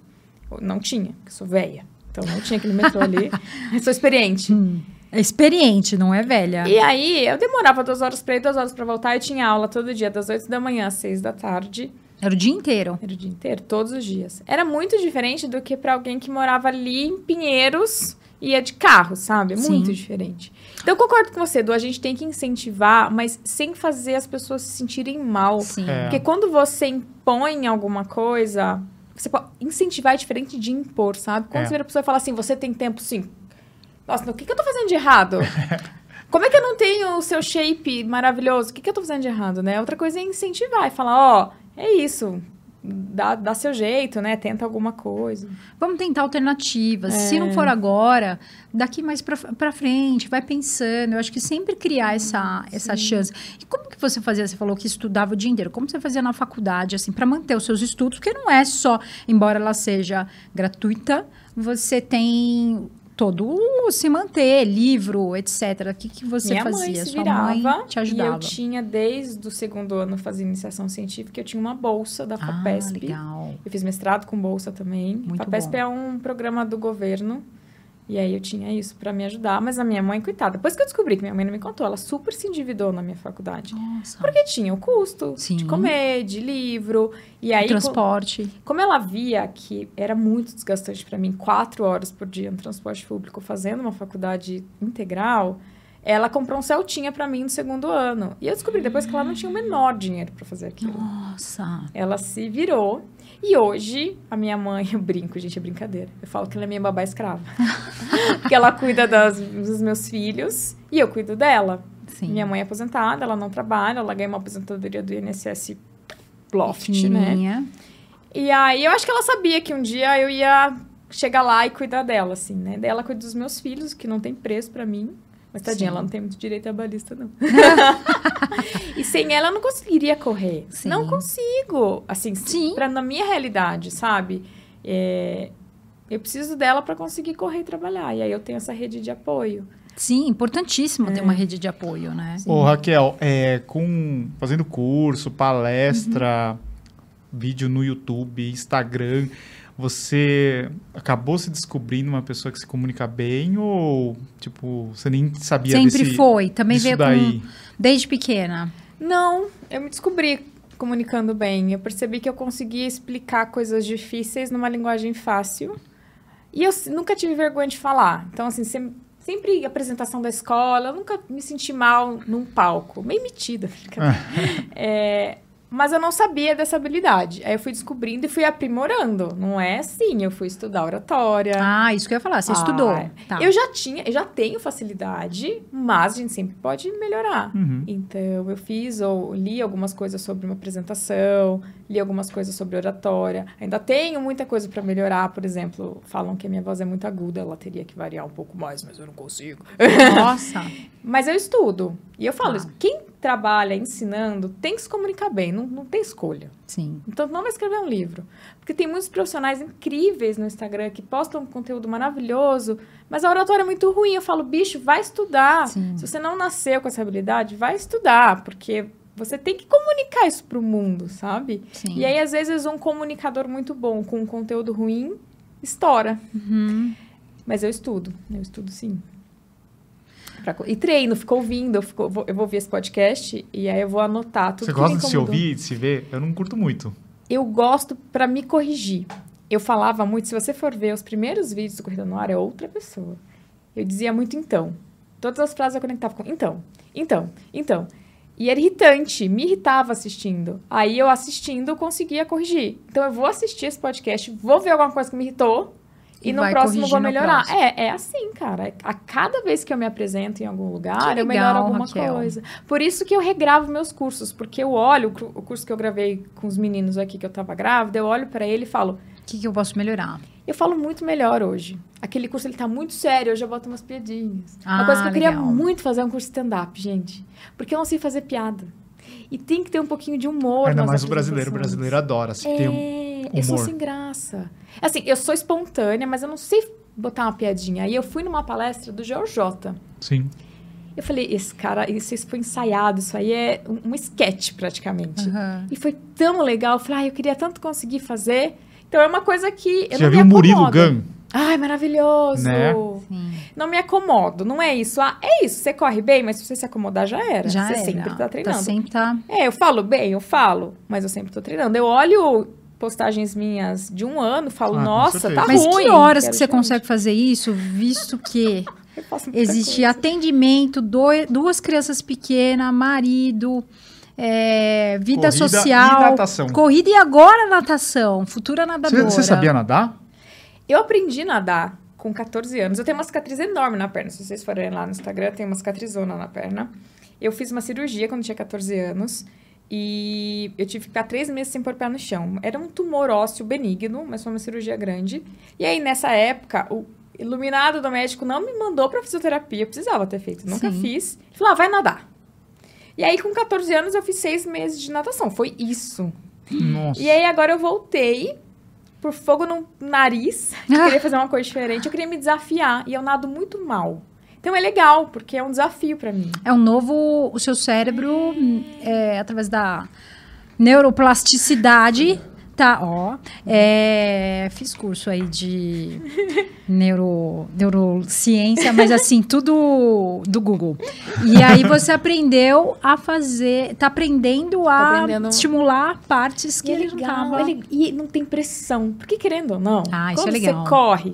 Não tinha, porque eu sou velha. Então não tinha aquele metrô ali. eu sou experiente. Hum. É experiente, não é velha. E aí, eu demorava duas horas pra ir, duas horas pra voltar. Eu tinha aula todo dia, das oito da manhã às seis da tarde. Era o dia inteiro? Era o dia inteiro, todos os dias. Era muito diferente do que para alguém que morava ali em Pinheiros e ia de carro, sabe? É muito diferente. Então, eu concordo com você, Du. A gente tem que incentivar, mas sem fazer as pessoas se sentirem mal. Sim. É. Porque quando você impõe alguma coisa... Você pode incentivar é diferente de impor, sabe? Quando é. você vê a pessoa fala assim, você tem tempo, sim nossa, o que, que eu tô fazendo de errado? Como é que eu não tenho o seu shape maravilhoso? O que, que eu tô fazendo de errado, né? Outra coisa é incentivar e falar, ó, é isso. Dá, dá seu jeito, né? Tenta alguma coisa. Vamos tentar alternativas. É. Se não for agora, daqui mais pra, pra frente, vai pensando. Eu acho que sempre criar essa, essa chance. E como que você fazia? Você falou que estudava o dia inteiro. Como você fazia na faculdade, assim, para manter os seus estudos? Porque não é só, embora ela seja gratuita, você tem todo se manter, livro, etc. O que, que você Minha fazia? mãe se Sua virava mãe te e ajudava. eu tinha, desde o segundo ano, fazer iniciação científica, eu tinha uma bolsa da ah, FAPESP. legal. Eu fiz mestrado com bolsa também. Muito FAPESP bom. é um programa do governo. E aí eu tinha isso pra me ajudar. Mas a minha mãe, coitada, depois que eu descobri que minha mãe não me contou, ela super se endividou na minha faculdade. Nossa. Porque tinha o custo Sim. de comer, de livro. E aí, co- Transporte. como ela via que era muito desgastante pra mim, quatro horas por dia no transporte público, fazendo uma faculdade integral, ela comprou um Celtinha pra mim no segundo ano. E eu descobri depois que ela não tinha o menor dinheiro pra fazer aquilo. Nossa. Ela se virou. E hoje, a minha mãe, eu brinco, gente, é brincadeira. Eu falo que ela é minha babá escrava. Porque ela cuida das- dos meus filhos e eu cuido dela. Sim. Minha mãe é aposentada, ela não trabalha, ela ganha uma aposentadoria do INSS Loft, né? E aí eu acho que ela sabia que um dia eu ia chegar lá e cuidar dela, assim, né? Daí ela cuida dos meus filhos, que não tem preço pra mim. Mas tadinha, Sim. ela não tem muito direito trabalhista, não. e sem ela eu não conseguiria correr. Sim. Não consigo. Assim, Sim. Pra, na minha realidade, sabe? É, eu preciso dela pra conseguir correr e trabalhar. E aí eu tenho essa rede de apoio. Sim, importantíssimo É. ter uma rede de apoio, né? Ô, Raquel, é, com, fazendo curso, palestra, vídeo no YouTube, Instagram, você acabou se descobrindo uma pessoa que se comunica bem ou, tipo, você nem sabia Sempre desse, foi. Também veio daí? com, desde pequena. Não, eu me descobri comunicando bem. Eu percebi que eu conseguia explicar coisas difíceis numa linguagem fácil. E eu nunca tive vergonha de falar. Então, assim, sem- sempre apresentação da escola, eu nunca me senti mal num palco. Meio metida. É, mas eu não sabia dessa habilidade. Aí eu fui descobrindo e fui aprimorando. Não é assim, eu fui estudar oratória. Ah, isso que eu ia falar. Você Ah, estudou. Tá. Eu já tinha, eu já tenho facilidade, mas a gente sempre pode melhorar. Uhum. Então, eu fiz ou li algumas coisas sobre uma apresentação, li algumas coisas sobre oratória. Ainda tenho muita coisa para melhorar, por exemplo, falam que a minha voz é muito aguda, ela teria que variar um pouco mais, mas eu não consigo. Nossa. Mas eu estudo. E eu falo Ah. isso, quem trabalha ensinando tem que se comunicar bem, não, não tem escolha. Sim. Então, não vai escrever um livro. Porque tem muitos profissionais incríveis no Instagram que postam conteúdo maravilhoso, mas a oratória é muito ruim. Eu falo, bicho, vai estudar. Sim. Se você não nasceu com essa habilidade, vai estudar, porque você tem que comunicar isso pro mundo, sabe? Sim. E aí, às vezes, um comunicador muito bom com um conteúdo ruim estoura. Uhum. Mas eu estudo, eu estudo sim. Pra E treino, fico ouvindo, eu, fico- vou- eu vou ouvir esse podcast e aí eu vou anotar tudo Você que gosta de se ouvir, de se ver? Eu não curto muito. Eu gosto pra me corrigir. Eu falava muito, se você for ver os primeiros vídeos do Corrida no Ar, é outra pessoa. Eu dizia muito então. Todas as frases eu conectava com então, então, então. E era irritante, me irritava assistindo. Aí eu assistindo eu conseguia corrigir. Então eu vou assistir esse podcast, vou ver alguma coisa que me irritou e, E no próximo eu vou melhorar. É, é assim, cara. A cada vez que eu me apresento em algum lugar, Que eu legal, melhoro alguma Raquel. coisa. Por isso que eu regravo meus cursos, porque eu olho o cu- o curso que eu gravei com os meninos aqui que eu tava grávida, eu olho pra ele e falo, O que, que eu posso melhorar? eu falo muito melhor hoje. Aquele curso ele tá muito sério, eu já boto umas piadinhas. Ah, Uma coisa que eu queria legal. muito fazer é um curso de stand-up, gente. Porque eu não sei fazer piada. E tem que ter um pouquinho de humor. Ainda nas mais o brasileiro. O brasileiro adora. Assim, É, tem um eu sou humor. sem graça. Assim, eu sou espontânea, mas eu não sei botar uma piadinha. Aí eu fui numa palestra do Georjota. Sim. Eu falei, esse cara, isso, isso foi ensaiado, isso aí é um, um sketch praticamente. Aham. E foi tão legal. Eu falei, ah, eu queria tanto conseguir fazer. Então é uma coisa que. Eu Você não já me viu o Murilo. Gun? Ai, maravilhoso! Né? Não me acomodo, não é isso. Ah, é isso, você corre bem, mas se você se acomodar, já era. Já você era. sempre tá treinando. sempre tá... É, eu falo bem, eu falo, mas eu sempre tô treinando. Eu olho postagens minhas de um ano, falo, Ah, nossa, tá Mas ruim. que horas que você diferente. consegue fazer isso, visto que existe coisa. atendimento, doi- duas crianças pequenas, marido, é, vida Corrida social, e natação. corrida e agora natação, futura nadadora. você sabia nadar? Eu aprendi a nadar com 14 anos. Eu tenho uma cicatriz enorme na perna. Se vocês forem lá no Instagram, tem uma cicatrizona na perna. Eu fiz uma cirurgia quando tinha 14 anos. E eu tive que ficar três meses sem pôr pé no chão. Era um tumor ósseo benigno, mas foi uma cirurgia grande. E aí, nessa época, o iluminado do médico não me mandou pra fisioterapia. Eu precisava ter feito, nunca Sim. fiz. Ele falou, ah, vai nadar. E aí, com 14 anos, eu fiz seis meses de natação. Foi isso. Nossa. E aí, agora eu voltei por fogo no nariz. Eu queria fazer uma coisa diferente. Eu queria me desafiar. E eu nado muito mal. Então, é legal, porque é um desafio pra mim. É um novo. O seu cérebro, é, através da neuroplasticidade. Tá, ó. é, fiz curso aí de neuro, neurociência, mas assim, tudo do Google. E aí você aprendeu a fazer. Tá aprendendo a Tá aprendendo. estimular partes que E é ele não tava. ele- e não tem pressão. Porque querendo ou não, Ah, isso quando é legal. você corre,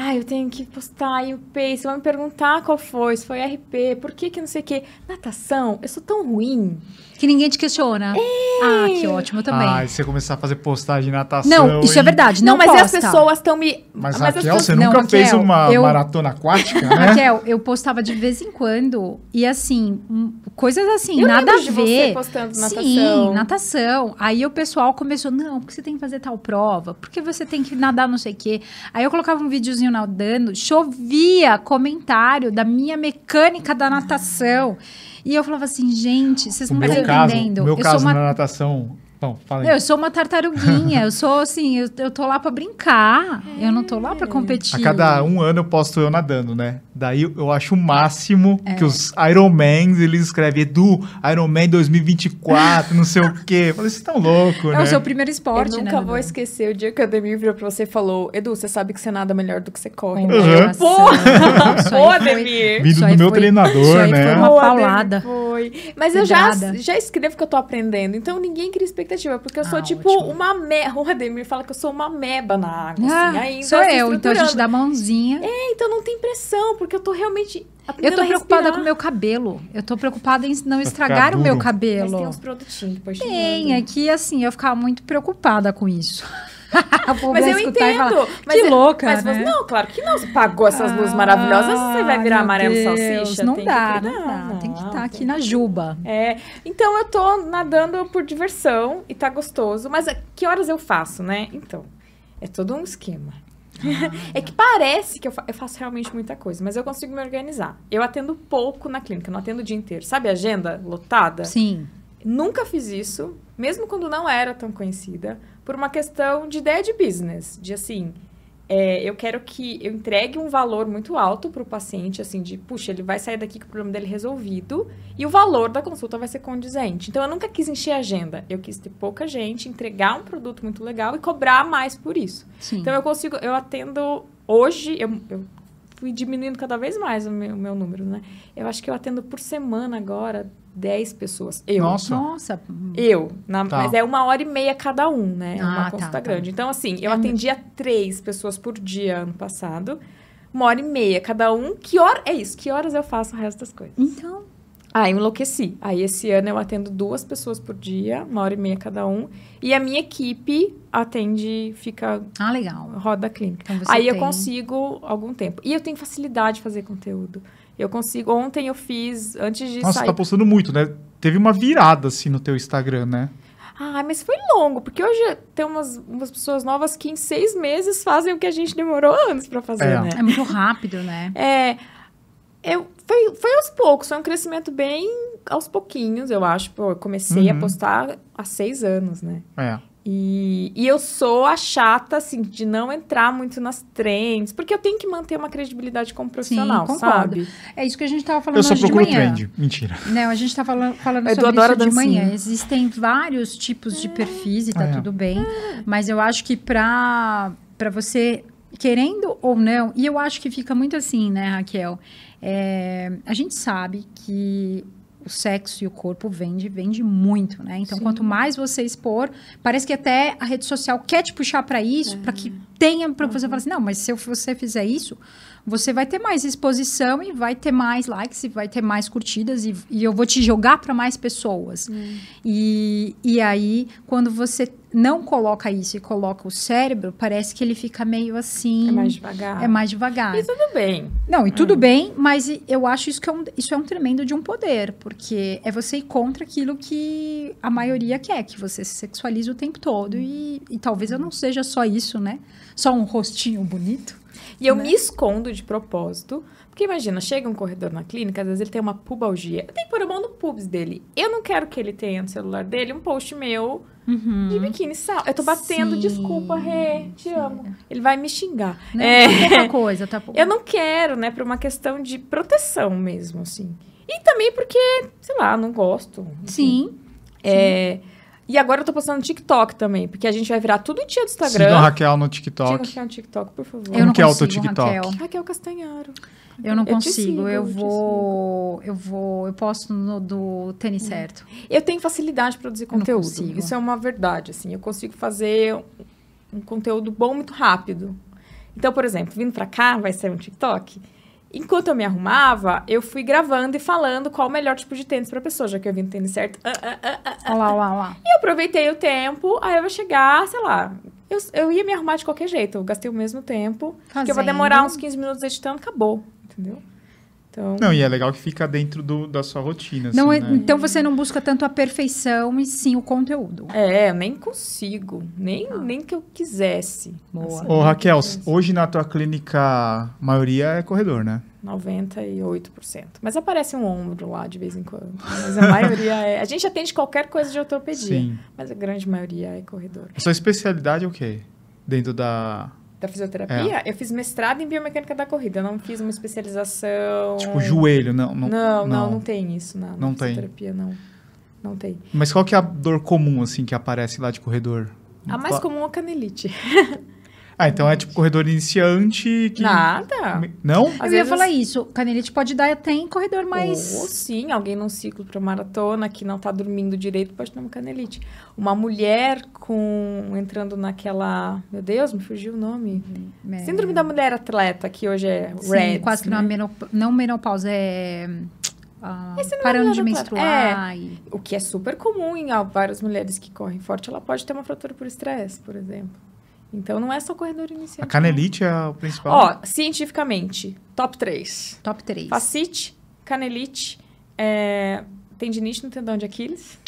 ah, eu tenho que postar aí o pace, vão me perguntar qual foi, se foi RP, por que que não sei o quê. Natação, eu sou tão ruim. Que ninguém te questiona. Ah, que ótimo também. Ah, e você começar a fazer postagem de natação. não, isso é verdade. Não, Não, mas posta. as pessoas estão me... Mas, as Raquel, pessoas- você Não, nunca fez Raquel, uma eu- maratona aquática, né? Raquel, eu postava de vez em quando e assim, hum, coisas assim, Eu nada a lembro de você ver. postando Sim, natação. natação. Aí o pessoal começou, não, porque você tem que fazer tal prova, porque você tem que nadar não sei o quê. Aí eu colocava um videozinho nadando, chovia comentário da minha mecânica da natação. E eu falava assim, gente, vocês O não estão caso, entendendo. meu eu caso sou uma na natação... Bom, fala aí. eu sou uma tartaruguinha, eu sou assim, eu, eu tô lá pra brincar, eu não tô lá pra competir. A cada um ano eu posto eu nadando, né? Daí eu acho o máximo É. que os Ironmans, eles escrevem Edu, Ironman 2024, não sei o quê. Eu falei, vocês estão loucos, É né? o seu primeiro esporte, eu né? nunca vou Dudu? esquecer o dia que o Ademir virou pra você e falou: Edu, você sabe que você nada melhor do que você corre. Né?" Uhum. aí Boa, foi- Ademir! Vindo do meu foi- treinador, né? foi uma paulada. Foi. Mas eu já, já escrevo que eu tô aprendendo, então ninguém cria expectativa, porque eu sou Ah, tipo ótimo. uma meba. O Ademir fala que eu sou uma meba na água, Ah, assim, ainda sou eu, então a gente dá a mãozinha. É, então não tem pressão, porque eu tô realmente Eu tô preocupada com o meu cabelo. Eu tô preocupada em não estragar o meu duro. Mas cabelo. tem uns produtinhos Tem, é que assim, eu ficava muito preocupada com isso. Mas eu entendo. mas que é- louca, mas né? você, não, claro que não. Você pagou essas luzes maravilhosas, você vai virar amarelo Deus, salsicha? Não dá, não dá. Tem que estar Não, aqui na juba. É, então eu tô nadando por diversão e tá gostoso. Mas a- que horas eu faço, né? Então, é todo um esquema. Ah, é que parece que eu, fa- eu faço realmente muita coisa, mas eu consigo me organizar. Eu atendo pouco na clínica, não atendo o dia inteiro. Sabe a agenda lotada? Sim. Nunca fiz isso, mesmo quando não era tão conhecida, por uma questão de ideia de business. De assim, é, eu quero que eu entregue um valor muito alto para o paciente, assim, de, puxa, ele vai sair daqui com o problema dele resolvido e o valor da consulta vai ser condizente. Então, eu nunca quis encher a agenda. Eu quis ter pouca gente, entregar um produto muito legal e cobrar mais por isso. Sim. Então, eu consigo, eu atendo, hoje, eu, eu fui diminuindo cada vez mais o meu, o meu número, né? Eu acho que eu atendo por semana agora 10 pessoas. Eu. Nossa. Nossa. Eu, na- Tá. mas é uma hora e meia cada um, né? É Ah, uma tá, consulta tá. grande. Então, assim, eu É atendia três pessoas por dia ano passado. Uma hora e meia cada um. Que hora. É isso, que horas eu faço o resto das coisas? Então, Ah, eu enlouqueci. Aí esse ano eu atendo duas pessoas por dia, uma hora e meia cada um. E a minha equipe atende, fica, ah, legal. roda a clínica. Então você Aí eu tem- consigo algum tempo. E eu tenho facilidade de fazer conteúdo. Eu consigo. Ontem eu fiz, antes de Nossa, sair. você tá postando muito, né? Teve uma virada, assim, no teu Instagram, né? Ah, mas foi longo, porque hoje tem umas, umas pessoas novas que em seis meses fazem o que a gente demorou anos pra fazer, É. né? É muito rápido, né? É. Eu, foi, foi aos poucos, foi um crescimento bem aos pouquinhos, eu acho. Pô, eu comecei a Uhum. postar há seis anos, né? É. E, e eu sou a chata, assim, de não entrar muito nas trends, porque eu tenho que manter uma credibilidade como profissional, concordo. sabe? É isso que a gente tava falando Eu só hoje de manhã. trend. Mentira. Não, a gente tá falando, falando Eu sobre isso de manhã. Existem vários tipos de perfis e tá Ah, é. tudo bem. Mas eu acho que pra, pra você, querendo ou não, e eu acho que fica muito assim, né, Raquel? É, a gente sabe que o sexo e o corpo vende, vende muito, né? Então, Sim. quanto mais você expor, parece que até a rede social quer te puxar para isso, para que tenha, para você falar assim, não, mas se você fizer isso, você vai ter mais exposição e vai ter mais likes e vai ter mais curtidas e, e eu vou te jogar para mais pessoas. E, e aí, quando você não coloca isso e coloca o cérebro, parece que ele fica meio assim. É mais devagar. É mais devagar. E tudo bem. Não, e tudo bem, mas eu acho isso que é um, isso é um tremendo de um poder, porque é você ir contra aquilo que a maioria quer, que você se sexualize o tempo todo. E, e talvez eu não seja só isso, né? Só um rostinho bonito. E eu Né? me escondo de propósito. Porque imagina, chega um corredor na clínica, às vezes ele tem uma pubalgia. Eu tenho que pôr a mão no pubis dele. Eu não quero que ele tenha no celular dele um post meu de biquíni sal. Eu tô batendo, Sim, desculpa, Rê, te sim. amo. Ele vai me xingar. Não, É. tá pouca coisa, tá pouca. Eu não quero, né, por uma questão de proteção mesmo, assim. E também porque, sei lá, não gosto. Sim. É, E agora eu tô postando no TikTok também, porque a gente vai virar tudo tia do Sigam a Instagram. Raquel no Siga TikTok. Raquel no TikTok, por favor. Eu não que é o teu consigo, TikTok? Raquel. Raquel Castanharo. Eu não Eu consigo. sigo, eu vou. Eu vou. Eu posto no do tênis certo. Eu tenho facilidade de produzir conteúdo. consigo. Isso é uma verdade, assim. Eu consigo fazer um- conteúdo bom muito rápido. Então, por exemplo, vindo pra cá, vai ser um TikTok. Enquanto eu me arrumava, eu fui gravando e falando qual o melhor tipo de tênis pra pessoa, já que eu vim no tênis certo. Ah, ah, ah, ah. Olha lá, olha lá, lá. E eu aproveitei o tempo, aí eu vou chegar, sei lá. Eu, eu ia me arrumar de qualquer jeito, eu gastei o mesmo tempo. Porque eu vou Fazendo. demorar uns 15 minutos editando, acabou. Entendeu? Então. Não, e é legal que fica dentro do- da sua rotina. Não, assim, é- né? Então você não busca tanto a perfeição e sim o conteúdo. É, eu nem consigo. Nem, Ah. nem que eu quisesse. Boa. Ô, Raquel, Assim, hoje na tua clínica, a maioria é corredor, né? 98%. Mas aparece um ombro lá de vez em quando. Mas a maioria é. A gente atende qualquer coisa de ortopedia. Sim. Mas a grande maioria é corredor. A sua especialidade é o quê? Dentro da. Da fisioterapia, É. eu fiz mestrado em biomecânica da corrida. Eu não fiz uma especialização. Tipo, joelho, não. Não, Não, não, não, tem isso na, na Não tem. fisioterapia, não. Não tem. Mas qual que é a dor comum, assim, que aparece lá de corredor? A mais comum é a canelite. Ah, então é tipo corredor iniciante que. Nada. Não? Às eu ia falar isso. Canelite pode dar até em corredor mais. Ou sim, alguém num ciclo para maratona que não tá dormindo direito pode ter uma canelite. Uma mulher com entrando naquela, meu Deus, me fugiu o nome. é, Síndrome da mulher atleta, que hoje é sim, red. quase que não é menop- não menopausa, é. ah, é parando de menopausa. menstruar. e- O que é super comum em ah, várias mulheres que correm forte, ela pode ter uma fratura por estresse, por exemplo. Então não é só corredor iniciante. A canelite é o principal. Ó, cientificamente, top 3. Top 3. Facite, canelite, é, tendinite no tendão de Aquiles.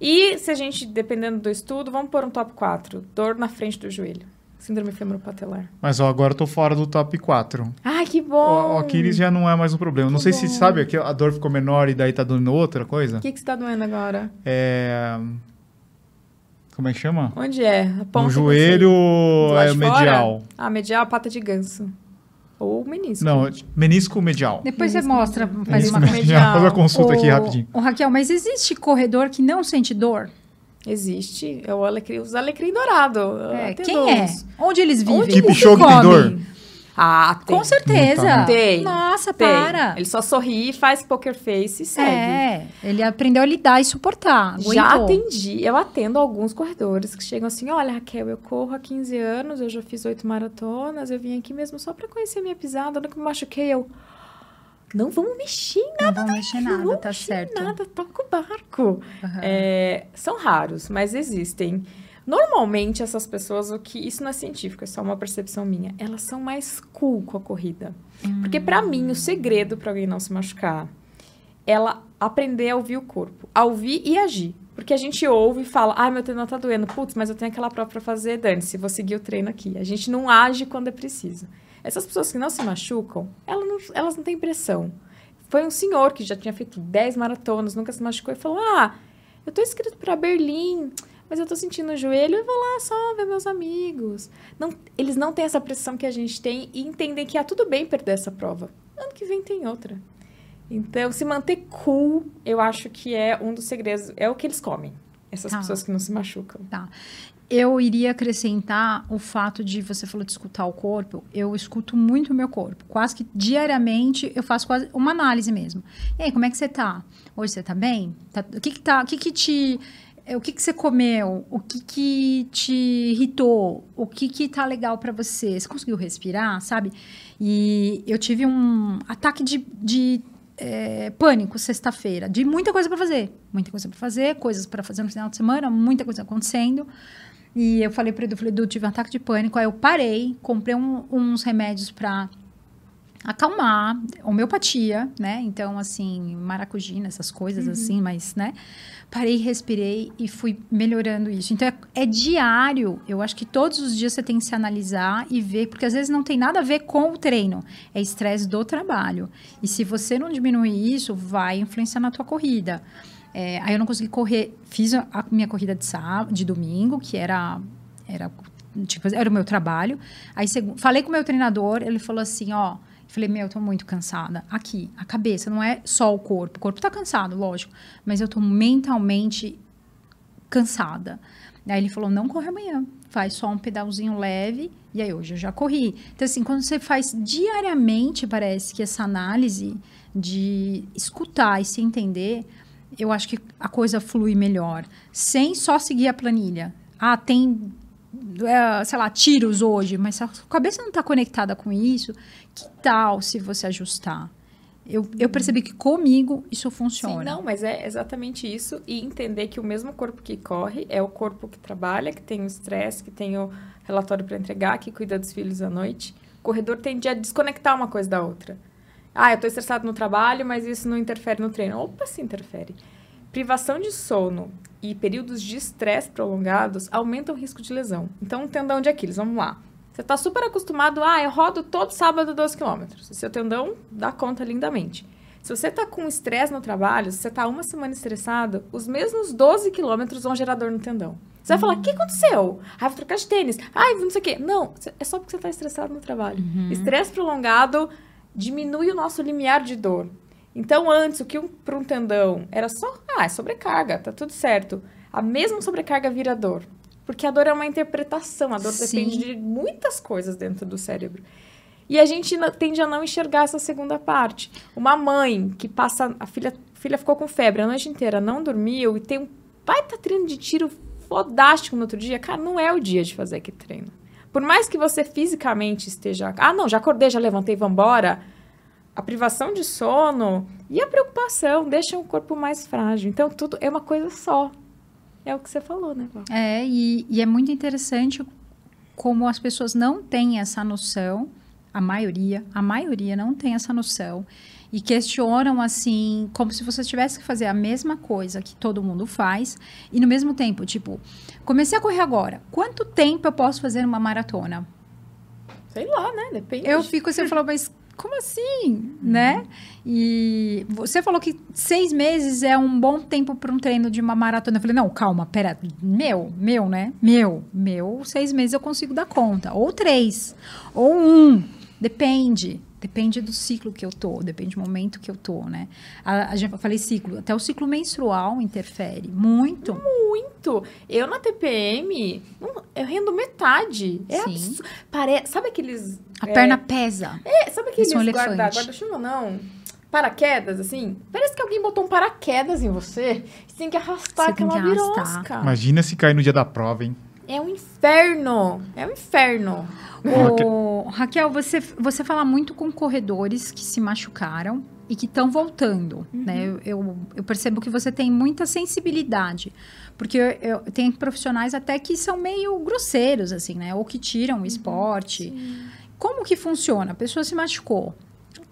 E se a gente, dependendo do estudo, vamos pôr um top 4. Dor na frente do joelho. Síndrome femoropatelar. Mas ó, agora eu tô fora do top 4. Ai, que O, bom! o Aquiles já não é mais um problema. Não Que sei se bom. sabe, que a dor ficou menor e daí tá dando outra coisa. O que, que você tá doendo agora? É. Como é que chama? Onde é? A ponta No que joelho você- é fora? medial. Ah, medial, pata de ganso. Ou menisco. Não, menisco medial. Depois você Menisco mostra, medial. faz Menisco uma medial. medial. Faz a consulta aqui Ô, rapidinho. ô, Raquel, mas existe corredor que não sente dor? Existe. É o alecrim, os alecrim dourado. É, quem é? Onde eles vivem? Onde Keep eles show que tem dor. Ah, tem. Com certeza. Né? Tem. Nossa, Tem. para. Ele só sorri, faz poker face e segue. É, ele aprendeu a lidar e suportar. Já aguentou. atendi, eu atendo alguns corredores que chegam assim: olha, Raquel, eu corro há 15 anos, eu já fiz oito maratonas, eu vim aqui mesmo só pra conhecer minha pisada, nunca me machuquei. Eu. Não vamos mexer em Não vão mexer não nada, vamos tá mexer certo. nada, toca o barco. Aham. É, são raros, mas existem. Normalmente, essas pessoas, o que isso não é científico, é só uma percepção minha, elas são mais cool com a corrida. Porque, pra mim, o segredo pra alguém não se machucar ela aprender a ouvir o corpo, a ouvir e agir. Porque a gente ouve e fala, ai, meu tendão tá doendo, putz, mas eu tenho aquela prova pra fazer, dane-se, vou seguir o treino aqui. A gente não age quando é preciso. Essas pessoas que não se machucam, elas não, elas não têm pressão. Foi um senhor que já tinha feito 10 maratonas, nunca se machucou, e falou, ah, eu tô inscrito pra Berlim, mas eu tô sentindo o joelho, eu vou lá só ver meus amigos. Não, eles não têm essa pressão que a gente tem e entendem que ah, tudo bem perder essa prova. Ano que vem tem outra. Então, se manter cool, eu acho que é um dos segredos. É o que eles comem. Essas Tá. pessoas que não se machucam. Eu iria acrescentar o fato de você falou de escutar o corpo. Eu escuto muito o meu corpo. Quase que diariamente eu faço quase uma análise mesmo. E aí, como é que você tá? Hoje você tá bem? Tá- o que que tá? O que que te é, o que que você comeu? O que que te irritou? O que que tá legal pra você? Você conseguiu respirar, sabe? E eu tive um ataque de, de é, pânico sexta-feira, de muita coisa para fazer. Muita coisa para fazer, coisas para fazer no final de semana, muita coisa acontecendo. E eu falei para o Edu, falei, Edu, tive um ataque de pânico. Aí eu parei, comprei um, uns remédios para acalmar, homeopatia, né? Então, assim, maracujina, essas coisas Uhum. assim, mas, né? Parei, respirei e fui melhorando isso. Então, é, é diário. Eu acho que todos os dias você tem que se analisar e ver, porque às vezes não tem nada a ver com o treino. É estresse do trabalho. E se você não diminuir isso, vai influenciar na tua corrida. É, aí eu não consegui correr, fiz a a minha corrida de sábado, de domingo, que era era tipo, era o meu trabalho. Aí falei com o meu treinador, ele falou assim, ó, falei, meu, eu tô muito cansada. Aqui, a cabeça, não é só o corpo. O corpo tá cansado, lógico, mas eu tô mentalmente cansada. Aí ele falou, não corre amanhã, faz só um pedalzinho leve. E aí hoje eu já corri. Então assim, quando você faz diariamente, parece que essa análise de escutar e se entender, eu acho que a coisa flui melhor, sem só seguir a planilha. Ah, tem, é, sei lá, tiros hoje, mas a sua cabeça não está conectada com isso, que tal se você ajustar? Eu, eu percebi que comigo isso funciona. Sim, não, mas é exatamente isso. E entender que o mesmo corpo que corre é o corpo que trabalha, que tem o estresse, que tem o relatório para entregar, que cuida dos filhos à noite. O corredor tende a desconectar uma coisa da outra. Ah, eu tô estressado no trabalho, mas isso não interfere no treino. Opa, se interfere. Privação de sono e períodos de estresse prolongados aumentam o risco de lesão. Então, um tendão de Aquiles, vamos lá. Você está super acostumado, ah, eu rodo todo sábado 12 quilômetros. O seu tendão dá conta lindamente. Se você está com estresse no trabalho, se você está uma semana estressado, os mesmos 12 quilômetros vão gerar dor no tendão. Você vai falar, o que aconteceu? Ah, vou trocar de tênis. Ai, não sei o quê. Não, é só porque você está estressado no trabalho. Estresse prolongado diminui o nosso limiar de dor. Então, antes, o que um, para um tendão era só, ah, é sobrecarga, tá tudo certo. A mesma sobrecarga vira dor. Porque a dor é uma interpretação, a dor Sim. depende de muitas coisas dentro do cérebro. E a gente tende a não enxergar essa segunda parte. Uma mãe que passa. A filha, a filha ficou com febre a noite inteira, não dormiu e tem um baita treino de tiro fodástico no outro dia. Cara, não é o dia de fazer aquele treino. Por mais que você fisicamente esteja. Ah, não, já acordei, já levantei, vambora. A privação de sono e a preocupação deixam o corpo mais frágil. Então, tudo é uma coisa só. É o que você falou, né, Val? É, e, e é muito interessante como as pessoas não têm essa noção, a maioria, a maioria não tem essa noção, e questionam assim, como se você tivesse que fazer a mesma coisa que todo mundo faz, e no mesmo tempo, tipo, comecei a correr agora, quanto tempo eu posso fazer uma maratona? Sei lá, né? Depende. Eu fico assim, eu falo, mas como assim, né? E você falou que seis meses é um bom tempo para um treino de uma maratona. Eu falei, não, calma, pera, meu, meu, né? Meu, meu, seis meses eu consigo dar conta. Ou três, ou um, depende. Depende do ciclo que eu tô, depende do momento que eu tô, né? A, a gente, falei ciclo, até o ciclo menstrual interfere muito. muito. Eu na TPM, eu rendo metade. É absurdo. Pare... Sabe aqueles. A é, perna pesa. É, sabe aqueles Isso é um guarda, guarda-chuva, não? Paraquedas, assim? Parece que alguém botou um paraquedas em você. Você tem que arrastar Você aquela birosca. Imagina se cair no dia da prova, hein? É um inferno. É um inferno. Ô, Raquel, você, você fala muito com corredores que se machucaram e que estão voltando, né? Eu, eu, eu percebo que você tem muita sensibilidade, porque eu, eu tem profissionais até que são meio grosseiros, assim, né? Ou que tiram o esporte. Como que funciona? A pessoa se machucou,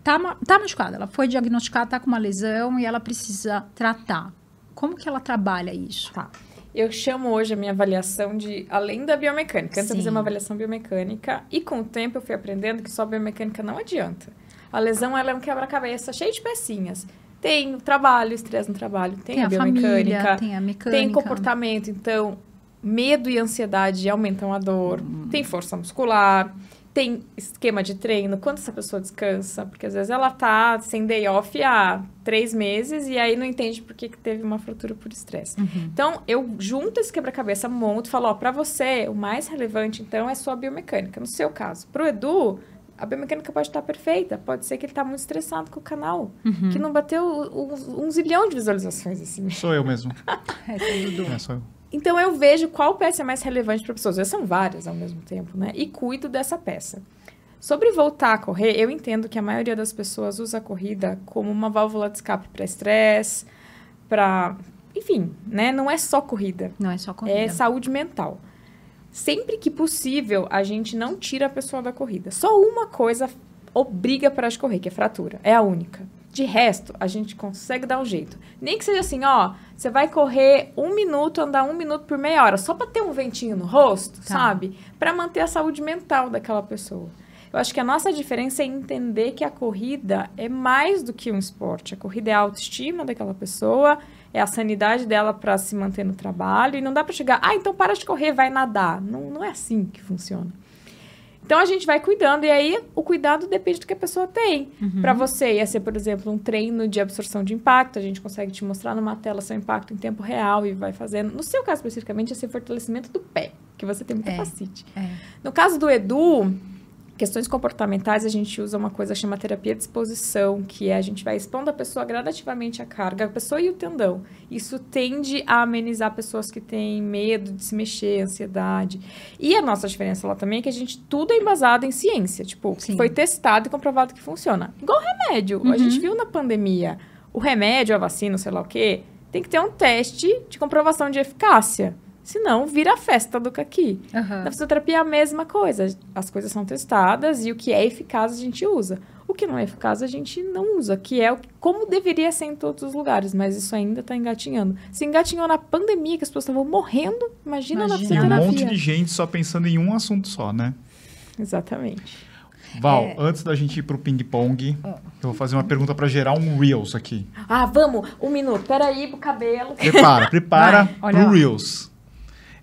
tá, tá machucada, ela foi diagnosticada, tá com uma lesão e ela precisa tratar. Como que ela trabalha isso? Tá. Eu chamo hoje a minha avaliação de além da biomecânica. Antes eu fazia uma avaliação biomecânica e com o tempo eu fui aprendendo que só biomecânica não adianta. A lesão ela é um quebra-cabeça cheio de pecinhas. Tem o trabalho, estresse no trabalho, tem, a, família, biomecânica, tem a mecânica. tem comportamento, então medo e ansiedade aumentam a dor, Hum. tem força muscular, tem esquema de treino, quanto essa pessoa descansa, porque às vezes ela tá sem day off há três meses e aí não entende por que, que teve uma fratura por estresse. Uhum. Então, eu junto esse quebra-cabeça, monto e falo, ó, pra você, o mais relevante, então, é sua biomecânica. No seu caso. Pro Edu, a biomecânica pode estar perfeita. Pode ser que ele tá muito estressado com o canal. Uhum. Que não bateu um, um zilhão de visualizações, assim. Sou eu mesmo. É, tudo. É, sou eu. Então, eu vejo qual peça é mais relevante para pessoas. São várias ao mesmo tempo, né? E cuido dessa peça. Sobre voltar a correr, eu entendo que a maioria das pessoas usa a corrida como uma válvula de escape para estresse, para. Enfim, né? Não é só corrida. Não é só corrida. É saúde mental. Sempre que possível, a gente não tira a pessoa da corrida. Só uma coisa obriga para correr, que é fratura. É a única. De resto, a gente consegue dar um jeito. Nem que seja assim, ó, você vai correr um minuto, andar um minuto por meia hora, só para ter um ventinho no rosto, Tá. sabe? Para manter a saúde mental daquela pessoa. Eu acho que a nossa diferença é entender que a corrida é mais do que um esporte. A corrida é a autoestima daquela pessoa, é a sanidade dela para se manter no trabalho. E não dá para chegar, ah, então para de correr, vai nadar. Não, não é assim que funciona. Então a gente vai cuidando, e aí o cuidado depende do que a pessoa tem. Para você, ia ser, por exemplo, um treino de absorção de impacto, a gente consegue te mostrar numa tela seu impacto em tempo real e vai fazendo. No seu caso, especificamente, ia ser fortalecimento do pé, que você tem muita É. É. No caso do Edu, questões comportamentais, a gente usa uma coisa que chama terapia de exposição, que é a gente vai expondo a pessoa gradativamente a carga, a pessoa e o tendão. Isso tende a amenizar pessoas que têm medo de se mexer, ansiedade. E a nossa diferença lá também é que a gente tudo é embasado em ciência, tipo, Sim. foi testado e comprovado que funciona. Igual remédio. A gente viu na pandemia, o remédio, a vacina, sei lá o quê, tem que ter um teste de comprovação de eficácia. Senão, vira a festa do caqui. Aham. Na fisioterapia é a mesma coisa. As coisas são testadas e o que é eficaz a gente usa. O que não é eficaz a gente não usa, que é o, como deveria ser em todos os lugares, mas isso ainda está engatinhando. Se engatinhou na pandemia, que as pessoas estavam morrendo, imagina, na Imagina. E um fisioterapia. monte de gente só pensando em um assunto só, né? Exatamente. Val, É. antes da gente ir pro ping-pong, eu vou fazer uma pergunta pra gerar um Reels aqui. Ah, vamos, um minuto. Peraí, pro cabelo. Prepara, prepara Vai, olha pro lá. Reels.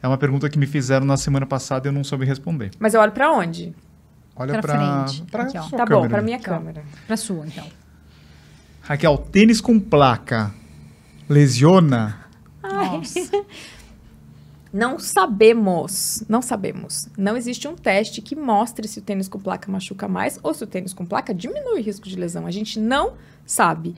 É uma pergunta que me fizeram na semana passada e eu não soube responder. Mas eu olho pra onde? Olha Pra pra, frente. pra Aqui, ó. sua Tá bom, câmera. pra minha Aqui, ó. câmera. Pra sua, então. Raquel, tênis com placa lesiona? Nossa. Não sabemos, não sabemos. Não existe um teste que mostre se o tênis com placa machuca mais ou se o tênis com placa diminui o risco de lesão. A gente não sabe.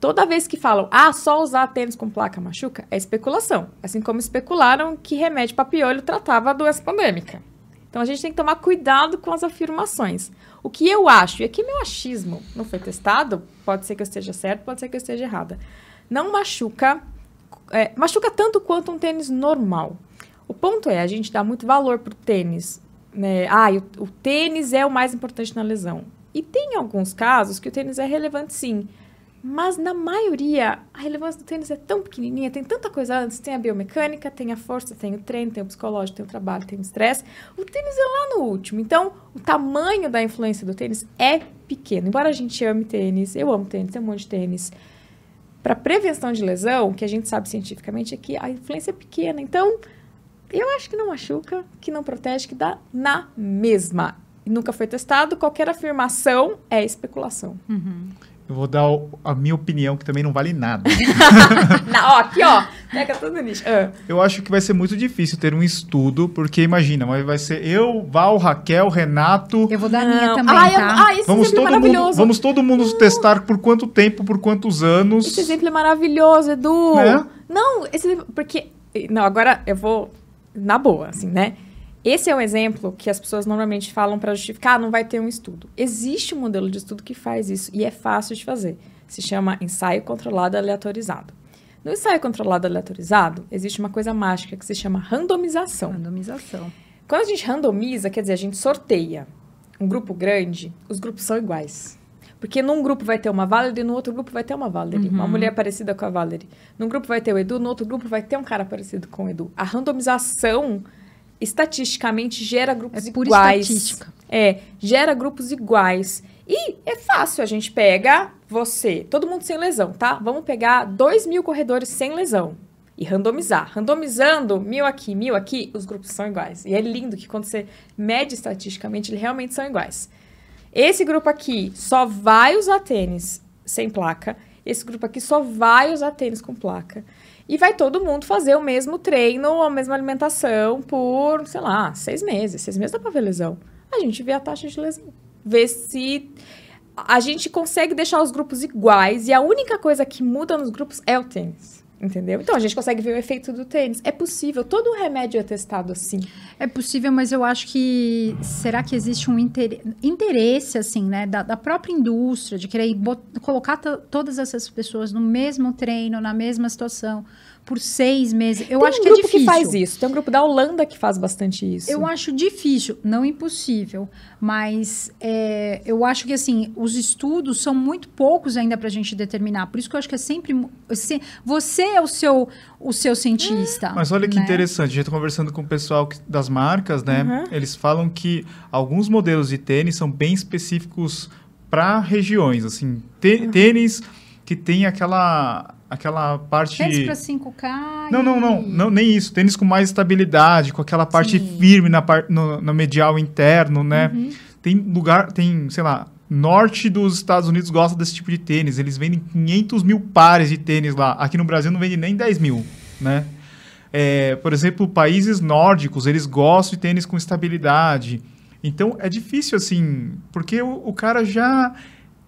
Toda vez que falam, ah, só usar tênis com placa machuca, é especulação. Assim como especularam que remédio para piolho tratava a doença pandêmica. Então a gente tem que tomar cuidado com as afirmações. O que eu acho, e aqui meu achismo não foi testado, pode ser que eu esteja certo, pode ser que eu esteja errada. Não machuca, é, machuca tanto quanto um tênis normal. O ponto é, a gente dá muito valor pro tênis. Né? Ah, o, o tênis é o mais importante na lesão. E tem alguns casos que o tênis é relevante sim. Mas na maioria, a relevância do tênis é tão pequenininha, tem tanta coisa antes. Tem a biomecânica, tem a força, tem o treino, tem o psicológico, tem o trabalho, tem o estresse. O tênis é lá no último. Então, o tamanho da influência do tênis é pequeno. Embora a gente ame tênis, eu amo tênis, tem um monte de tênis. Para prevenção de lesão, o que a gente sabe cientificamente é que a influência é pequena. Então, eu acho que não machuca, que não protege, que dá na mesma. Nunca foi testado, qualquer afirmação é especulação. Eu vou dar o- a minha opinião, que também não vale nada. Na, ó, aqui, ó. Pega tudo nisso. Ah. Eu acho que vai ser muito difícil ter um estudo, porque imagina, mas vai ser eu, Val, Raquel, Renato. Eu vou dar a minha Não. também, eu- tá? ai, esse Vamos exemplo é todo, mundo, maravilhoso. vamos todo mundo testar por quanto tempo, por quantos anos. Esse exemplo é maravilhoso, Edu. Né? Não, esse exemplo- porque não, agora eu vou na boa, assim, né? Esse é um exemplo que as pessoas normalmente falam para justificar, ah, não vai ter um estudo. Existe um modelo de estudo que faz isso e é fácil de fazer. Se chama ensaio controlado aleatorizado. No ensaio controlado aleatorizado, existe uma coisa mágica que se chama randomização. Randomização. Quando a gente randomiza, quer dizer, a gente sorteia um grupo grande, os grupos são iguais. Porque num grupo vai ter uma Valerie, no outro grupo vai ter uma Valerie. Uma mulher parecida com a Valerie. Num grupo vai ter o Edu, no outro grupo vai ter um cara parecido com o Edu. A randomização, estatisticamente, gera grupos É pura iguais. estatística. É, gera grupos iguais. E é fácil, a gente pega você, todo mundo sem lesão, tá? Vamos pegar dois mil corredores sem lesão e randomizar. Randomizando mil aqui, mil aqui, os grupos são iguais. E é lindo que quando você mede estatisticamente, eles realmente são iguais. Esse grupo aqui só vai usar tênis sem placa. Esse grupo aqui só vai usar tênis com placa. E vai todo mundo fazer o mesmo treino, a mesma alimentação por, sei lá, seis meses. Seis meses dá pra ver lesão. A gente vê a taxa de lesão. Vê se a gente consegue deixar os grupos iguais e a única coisa que muda nos grupos é o tênis. Entendeu? Então a gente consegue ver o efeito do tênis. É possível, todo remédio é testado assim. É possível, mas eu acho que será que existe um inter- interesse assim, né, da, da própria indústria de querer colocar to- todas essas pessoas no mesmo treino, na mesma situação por seis meses? Eu Tem acho um que é grupo difícil. que faz isso. Tem um grupo da Holanda que faz bastante isso. Eu acho difícil, não impossível, mas é, eu acho que assim os estudos são muito poucos ainda para a gente determinar. Por isso que eu acho que é sempre você é o seu o seu cientista. Mas olha que né? interessante, a gente está conversando com o pessoal que- das marcas, né? Uhum. Eles falam que alguns modelos de tênis são bem específicos para regiões, assim, Uhum. tênis que tem aquela aquela parte Tênis para 5K. Não, não, não, não, nem isso. Tênis com mais estabilidade, com aquela parte Sim. firme na par, no, no medial interno, né? Uhum. Tem lugar, tem, sei lá, norte dos Estados Unidos gosta desse tipo de tênis. Eles vendem 500 mil pares de tênis lá. Aqui no Brasil não vende nem 10 mil, né? É, por exemplo, países nórdicos, eles gostam de tênis com estabilidade. Então, é difícil, assim, porque o, o cara já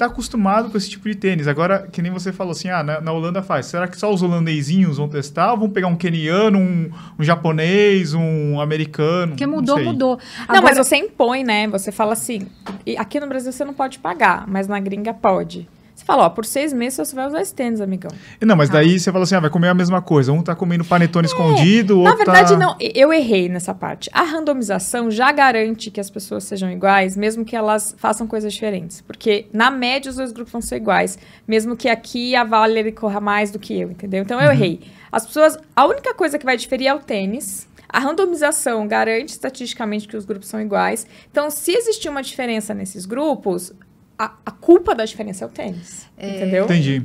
tá acostumado com esse tipo de tênis. Agora, que nem você falou assim, ah, na, na Holanda faz. Será que só os holandesinhos vão testar? Ou vão pegar um keniano, um, um japonês, um americano? Porque Não mudou, sei. mudou. Não, Agora- mas você impõe, né? Você fala assim, e aqui no Brasil você não pode pagar, mas na gringa pode. Você fala, ó, por seis meses você vai usar esse tênis, amigão. Não, mas daí você fala assim, ah, vai comer a mesma coisa. Um tá comendo panetone escondido, o Na outro verdade, tá... não. Eu errei nessa parte. A randomização já garante que as pessoas sejam iguais, mesmo que elas façam coisas diferentes. Porque, na média, os dois grupos vão ser iguais. Mesmo que aqui a Valerie corra mais do que eu, entendeu? Então, eu errei. As pessoas... A única coisa que vai diferir é o tênis. A randomização garante estatisticamente que os grupos são iguais. Então, se existir uma diferença nesses grupos, a, a culpa da diferença é o tênis. Entendeu? Entendi.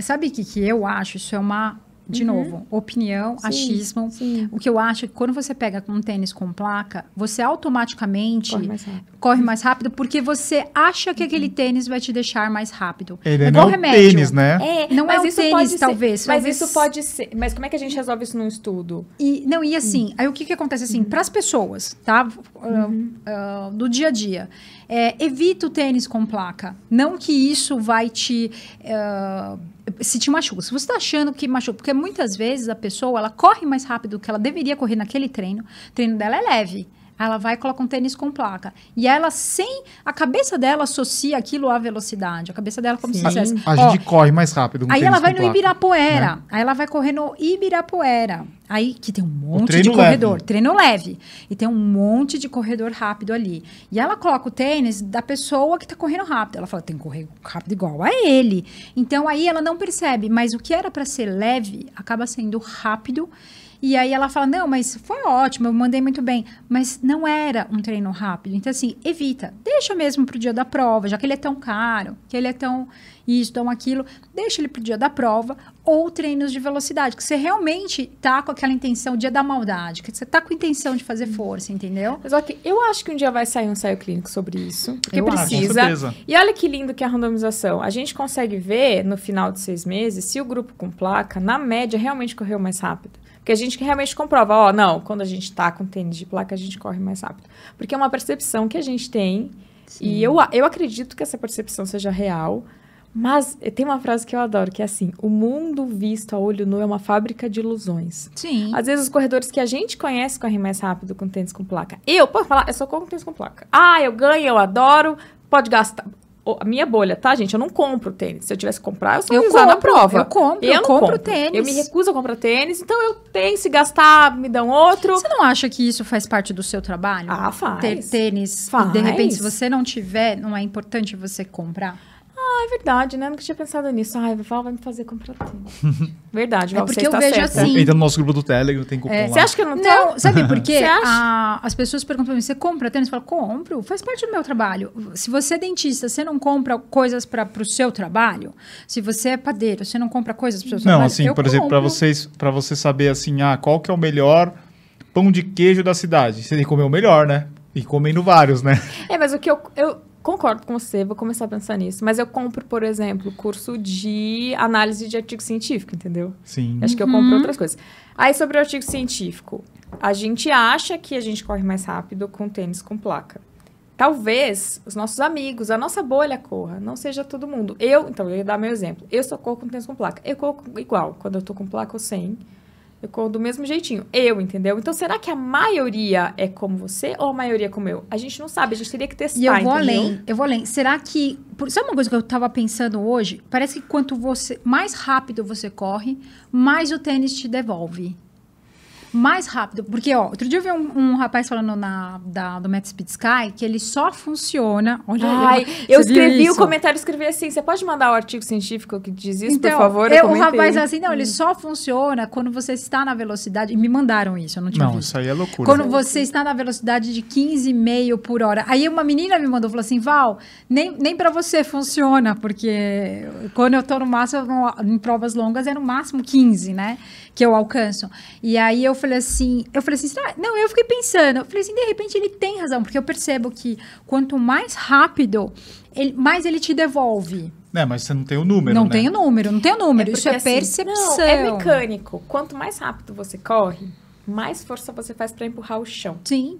Sabe o que, que eu acho? Isso é uma, de novo, opinião, Uhum. Sim, achismo. sim. O que eu acho é que quando você pega um tênis com placa, você automaticamente Corre mais rápido. corre mais rápido porque você acha que aquele tênis vai te deixar mais rápido. Ele é não igual é o remédio. tênis, né? É, Não é mas o isso tênis, ser- talvez, Mas talvez- isso pode ser. Mas como é que a gente resolve isso num estudo? E, não, e assim, aí o que, que acontece assim, para as pessoas, tá? Uhum. ah, do dia a dia. É, evita o tênis com placa. Não que isso vai te. ah, se te machuca. Se você está achando que machuca, porque muitas vezes a pessoa ela corre mais rápido do que ela deveria correr naquele treino, o treino dela é leve. Ela vai e coloca um tênis com placa. E ela, sem. A cabeça dela associa aquilo à velocidade. A cabeça dela, como se Sim. dissesse. A ó, gente corre mais rápido. Aí ela vai no placa. Ibirapuera. né? Aí ela vai correr no Ibirapuera. Aí que tem um monte de corredor. leve. Treino leve. E tem um monte de corredor rápido ali. E ela coloca o tênis da pessoa que tá correndo rápido. Ela fala, tem que correr rápido igual a ele. Então aí ela não percebe. Mas o que era para ser leve acaba sendo rápido. E aí ela fala, não, mas foi ótimo, eu mandei muito bem. Mas não era um treino rápido. Então, assim, evita. Deixa mesmo pro dia da prova, já que ele é tão caro, que ele é tão isso, tão aquilo. Deixa ele pro dia da prova. Ou treinos de velocidade, que você realmente tá com aquela intenção, dia da maldade, que você tá com intenção de fazer força, entendeu? Mas ok, eu acho que um dia vai sair um ensaio clínico sobre isso. Porque Eu acho. Precisa. certeza. E olha que lindo que é a randomização. A gente consegue ver no final de seis meses se o grupo com placa, na média, realmente correu mais rápido. Porque a gente realmente comprova, ó, não, quando a gente tá com tênis de placa, a gente corre mais rápido. Porque é uma percepção que a gente tem. E eu, eu acredito que essa percepção seja real. Mas tem uma frase que eu adoro, que é assim: o mundo visto a olho nu é uma fábrica de ilusões. Sim. Às vezes os corredores que a gente conhece correm mais rápido com tênis com placa. Eu, posso falar, eu só corro com tênis com placa. Ah, eu ganho, eu adoro, pode gastar. A minha bolha, tá, gente? Eu não compro tênis. Se eu tivesse que comprar, eu só Eu usar na compro, prova. eu compro, eu não compro tênis. Eu me recuso a comprar tênis, então eu tenho, se gastar, me dão outro. Você não acha que isso faz parte do seu trabalho? Ah, faz. Ter tênis. Faz. E de repente, se você não tiver, não é importante você comprar? Ah, é verdade, né? Nunca tinha pensado nisso. Ai, Val vai me fazer comprar tênis. verdade, É Val, porque você eu está vejo certa. assim. Entra no nosso grupo do Telegram, tem cupom É. lá. Você acha que eu não tô? Não, sabe por quê? A- as pessoas perguntam pra mim, você compra tênis? Eu falo, compro, faz parte do meu trabalho. Se você é dentista, você não compra coisas para o seu trabalho? Se você é padeiro, você não compra coisas para o seu Não, trabalho? assim, Eu por exemplo, para vocês, para você saber assim, ah, qual que é o melhor pão de queijo da cidade? Você tem que comer o melhor, né? E comendo vários, né? É, mas o que eu, eu concordo com você, vou começar a pensar nisso. Mas eu compro, por exemplo, curso de análise de artigo científico, entendeu? Sim. Acho que eu Uhum. compro outras coisas. Aí, sobre o artigo científico. A gente acha que a gente corre mais rápido com tênis com placa. talvez os nossos amigos, a nossa bolha corra, não seja todo mundo. Eu, então, eu ia dar meu exemplo. Eu só corro com tênis com placa. Eu corro igual, quando eu tô com placa ou sem. Eu corro do mesmo jeitinho. Eu, entendeu? Então, será que a maioria é como você ou a maioria é como eu? A gente não sabe, a gente teria que testar, E eu vou entendeu? além, eu vou além. Será que. por- Sabe uma coisa que eu tava pensando hoje? Parece que quanto você. Mais rápido você corre, mais o tênis te devolve. Mais rápido. Porque, ó, outro dia eu vi um, um rapaz falando na, da, do Matt Speed Sky que ele só funciona. Olha, Ai, eu escrevi o comentário, escrevi assim, você pode mandar o artigo científico que diz isso, Então, por favor? eu, o comentei. rapaz assim, não, ele só funciona quando você está na velocidade. E me mandaram isso, eu não tinha Não, visto. isso aí é loucura. Quando você está na velocidade de 15,5 por hora. Aí uma menina me mandou, falou assim, Val, nem, nem para você funciona, porque quando eu tô no máximo, em provas longas, é no máximo 15, né? Que eu alcanço. E aí eu falei assim, eu falei assim, será? não, eu fiquei pensando, eu falei assim, de repente ele tem razão, porque eu percebo que quanto mais rápido, ele- mais ele te devolve. É, mas você não tem o número, não né? tem o número, não tem o número, porque, isso é assim, percepção. Não, é mecânico. Quanto mais rápido você corre, mais força você faz para empurrar o chão. Sim,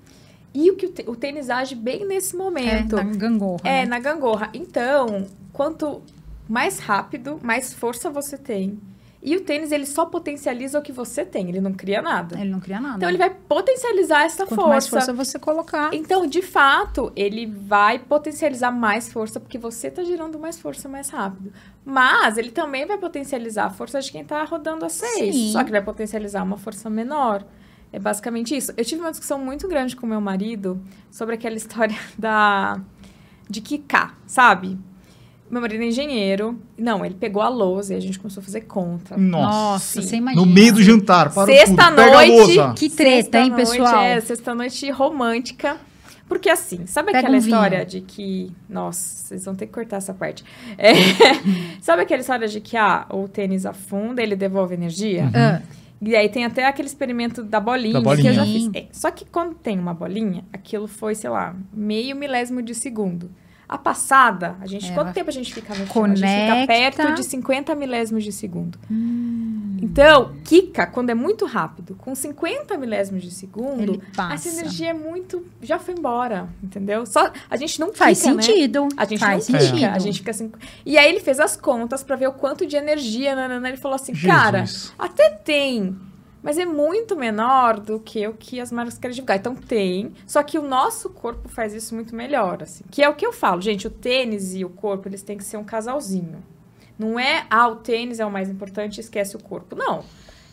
E o que o, tê- o tênis age bem nesse é, momento. na gangorra. É, né? na gangorra. Então, quanto mais rápido, mais força você tem. E o tênis, ele só potencializa o que você tem, ele não cria nada. Ele não cria nada. Então, ele vai potencializar essa Quanto força. mais força você colocar. Então, de fato, ele vai potencializar mais força, porque você está gerando mais força mais rápido. Mas ele também vai potencializar a força de quem está rodando a 6. Sim. Só que vai potencializar uma força menor. É basicamente isso. Eu tive uma discussão muito grande com meu marido sobre aquela história da de quicar, sabe? Meu marido é engenheiro. Não, ele pegou a lousa e a gente começou a fazer conta. Nossa. Nossa, sim. você imagina. No meio do jantar, para Sexta tudo. Noite. Que treta, hein, pessoal? É, sexta-noite romântica. Porque assim, sabe Pega aquela um história de que. Nossa, vocês vão ter que cortar essa parte. É, sabe aquela história de que ah, o tênis afunda, ele devolve energia? Ah, E aí tem até aquele experimento da bolinha, Da bolinha. que eu já fiz. É, só que quando tem uma bolinha, aquilo foi, sei lá, meio milésimo de segundo. A passada, a gente. É, quanto tempo a gente fica no chão? A gente fica Conecta. perto de 50 milésimos de segundo. hum, Então, Kika, quando é muito rápido, com 50 milésimos de segundo, essa energia é muito. Já foi embora, entendeu? Só a gente não Faz quica, né? sentido. A gente faz não sentido. fica, a gente fica assim. E aí ele fez as contas pra ver o quanto de energia, nanana, ele falou assim, cara, Jesus. até tem, mas é muito menor do que o que as marcas querem divulgar. Então tem, só que o nosso corpo faz isso muito melhor, assim. Que é o que eu falo, gente, o tênis e o corpo, eles têm que ser um casalzinho. Não é, ah, o tênis é o mais importante, esquece o corpo. Não.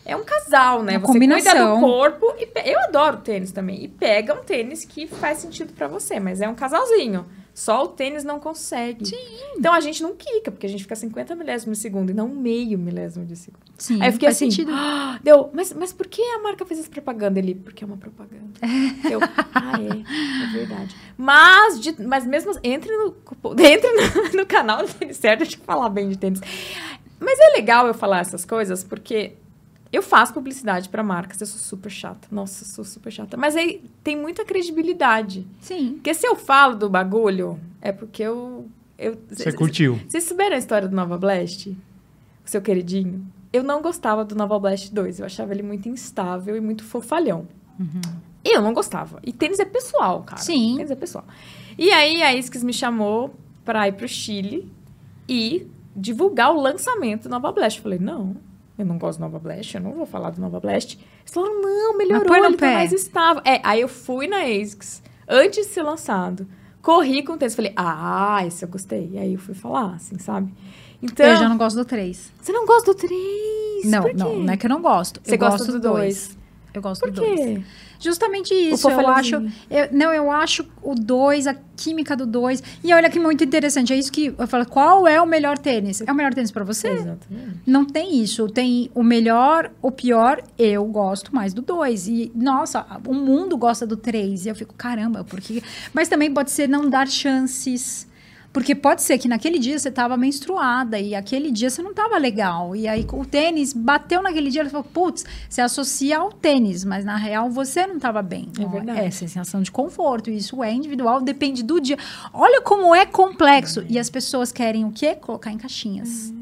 É um casal, né? Uma você cuida combinação. do corpo e pe- eu adoro tênis também. E pega um tênis que faz sentido pra você, mas é um casalzinho. Só o tênis não consegue. Sim. Então a gente não quica, porque a gente fica 50 milésimos de segundo e não meio milésimo de segundo. Sim, Aí eu fiquei faz assim, sentido. "Ah", deu, mas, mas por que a marca fez essa propaganda? Ele, porque é uma propaganda. Eu, ah, é, é verdade. Mas, de- mas mesmo, assim, entre no, entre no, no canal do Tênis Certo, deixa eu falar bem de tênis. Mas é legal eu falar essas coisas, porque eu faço publicidade para marcas, eu sou super chata. Nossa, eu sou super chata. Mas aí tem muita credibilidade. Sim. Porque se eu falo do bagulho, é porque eu... eu Você curtiu. vocês souberam a história do Nova Blast? O seu queridinho? Eu não gostava do Nova Blast 2. Eu achava ele muito instável e muito fofalhão. Eu não gostava. E tênis é pessoal, cara. Sim. Tênis é pessoal. E aí a Iskis me chamou pra ir pro Chile e divulgar o lançamento do Nova Blast. Eu falei, não, eu não gosto do Nova Blast, eu não vou falar do Nova Blast. Eles falaram, não, melhorou, põe no ele tá mais estável. É, aí eu fui na ASICS, antes de ser lançado, corri com o tênis, falei, ah, esse eu gostei. E aí eu fui falar, assim, sabe? Então, Eu já não gosto do 3. você não gosta do 3? Não, não, não é que eu não gosto. Você eu gosta gosto do dois. 2? Eu gosto Por do 2. Justamente isso, eu acho. eu- não, eu acho o 2, a química do 2. E olha que muito interessante, é isso que eu falo. Qual é o melhor tênis? É o melhor tênis pra você? Exatamente. Não tem isso. Tem o melhor, o pior. Eu gosto mais do 2. E, nossa, o mundo gosta do 3. E eu fico, caramba, porque. Mas também pode ser não dar chances. Porque pode ser que naquele dia você estava menstruada e aquele dia você não estava legal. E aí o tênis bateu naquele dia, ele falou, putz, você associa ao tênis, mas na real você não estava bem. É Ó, verdade. É sensação de conforto. Isso é individual, depende do dia. Olha como é complexo. E as pessoas querem o quê? Colocar em caixinhas.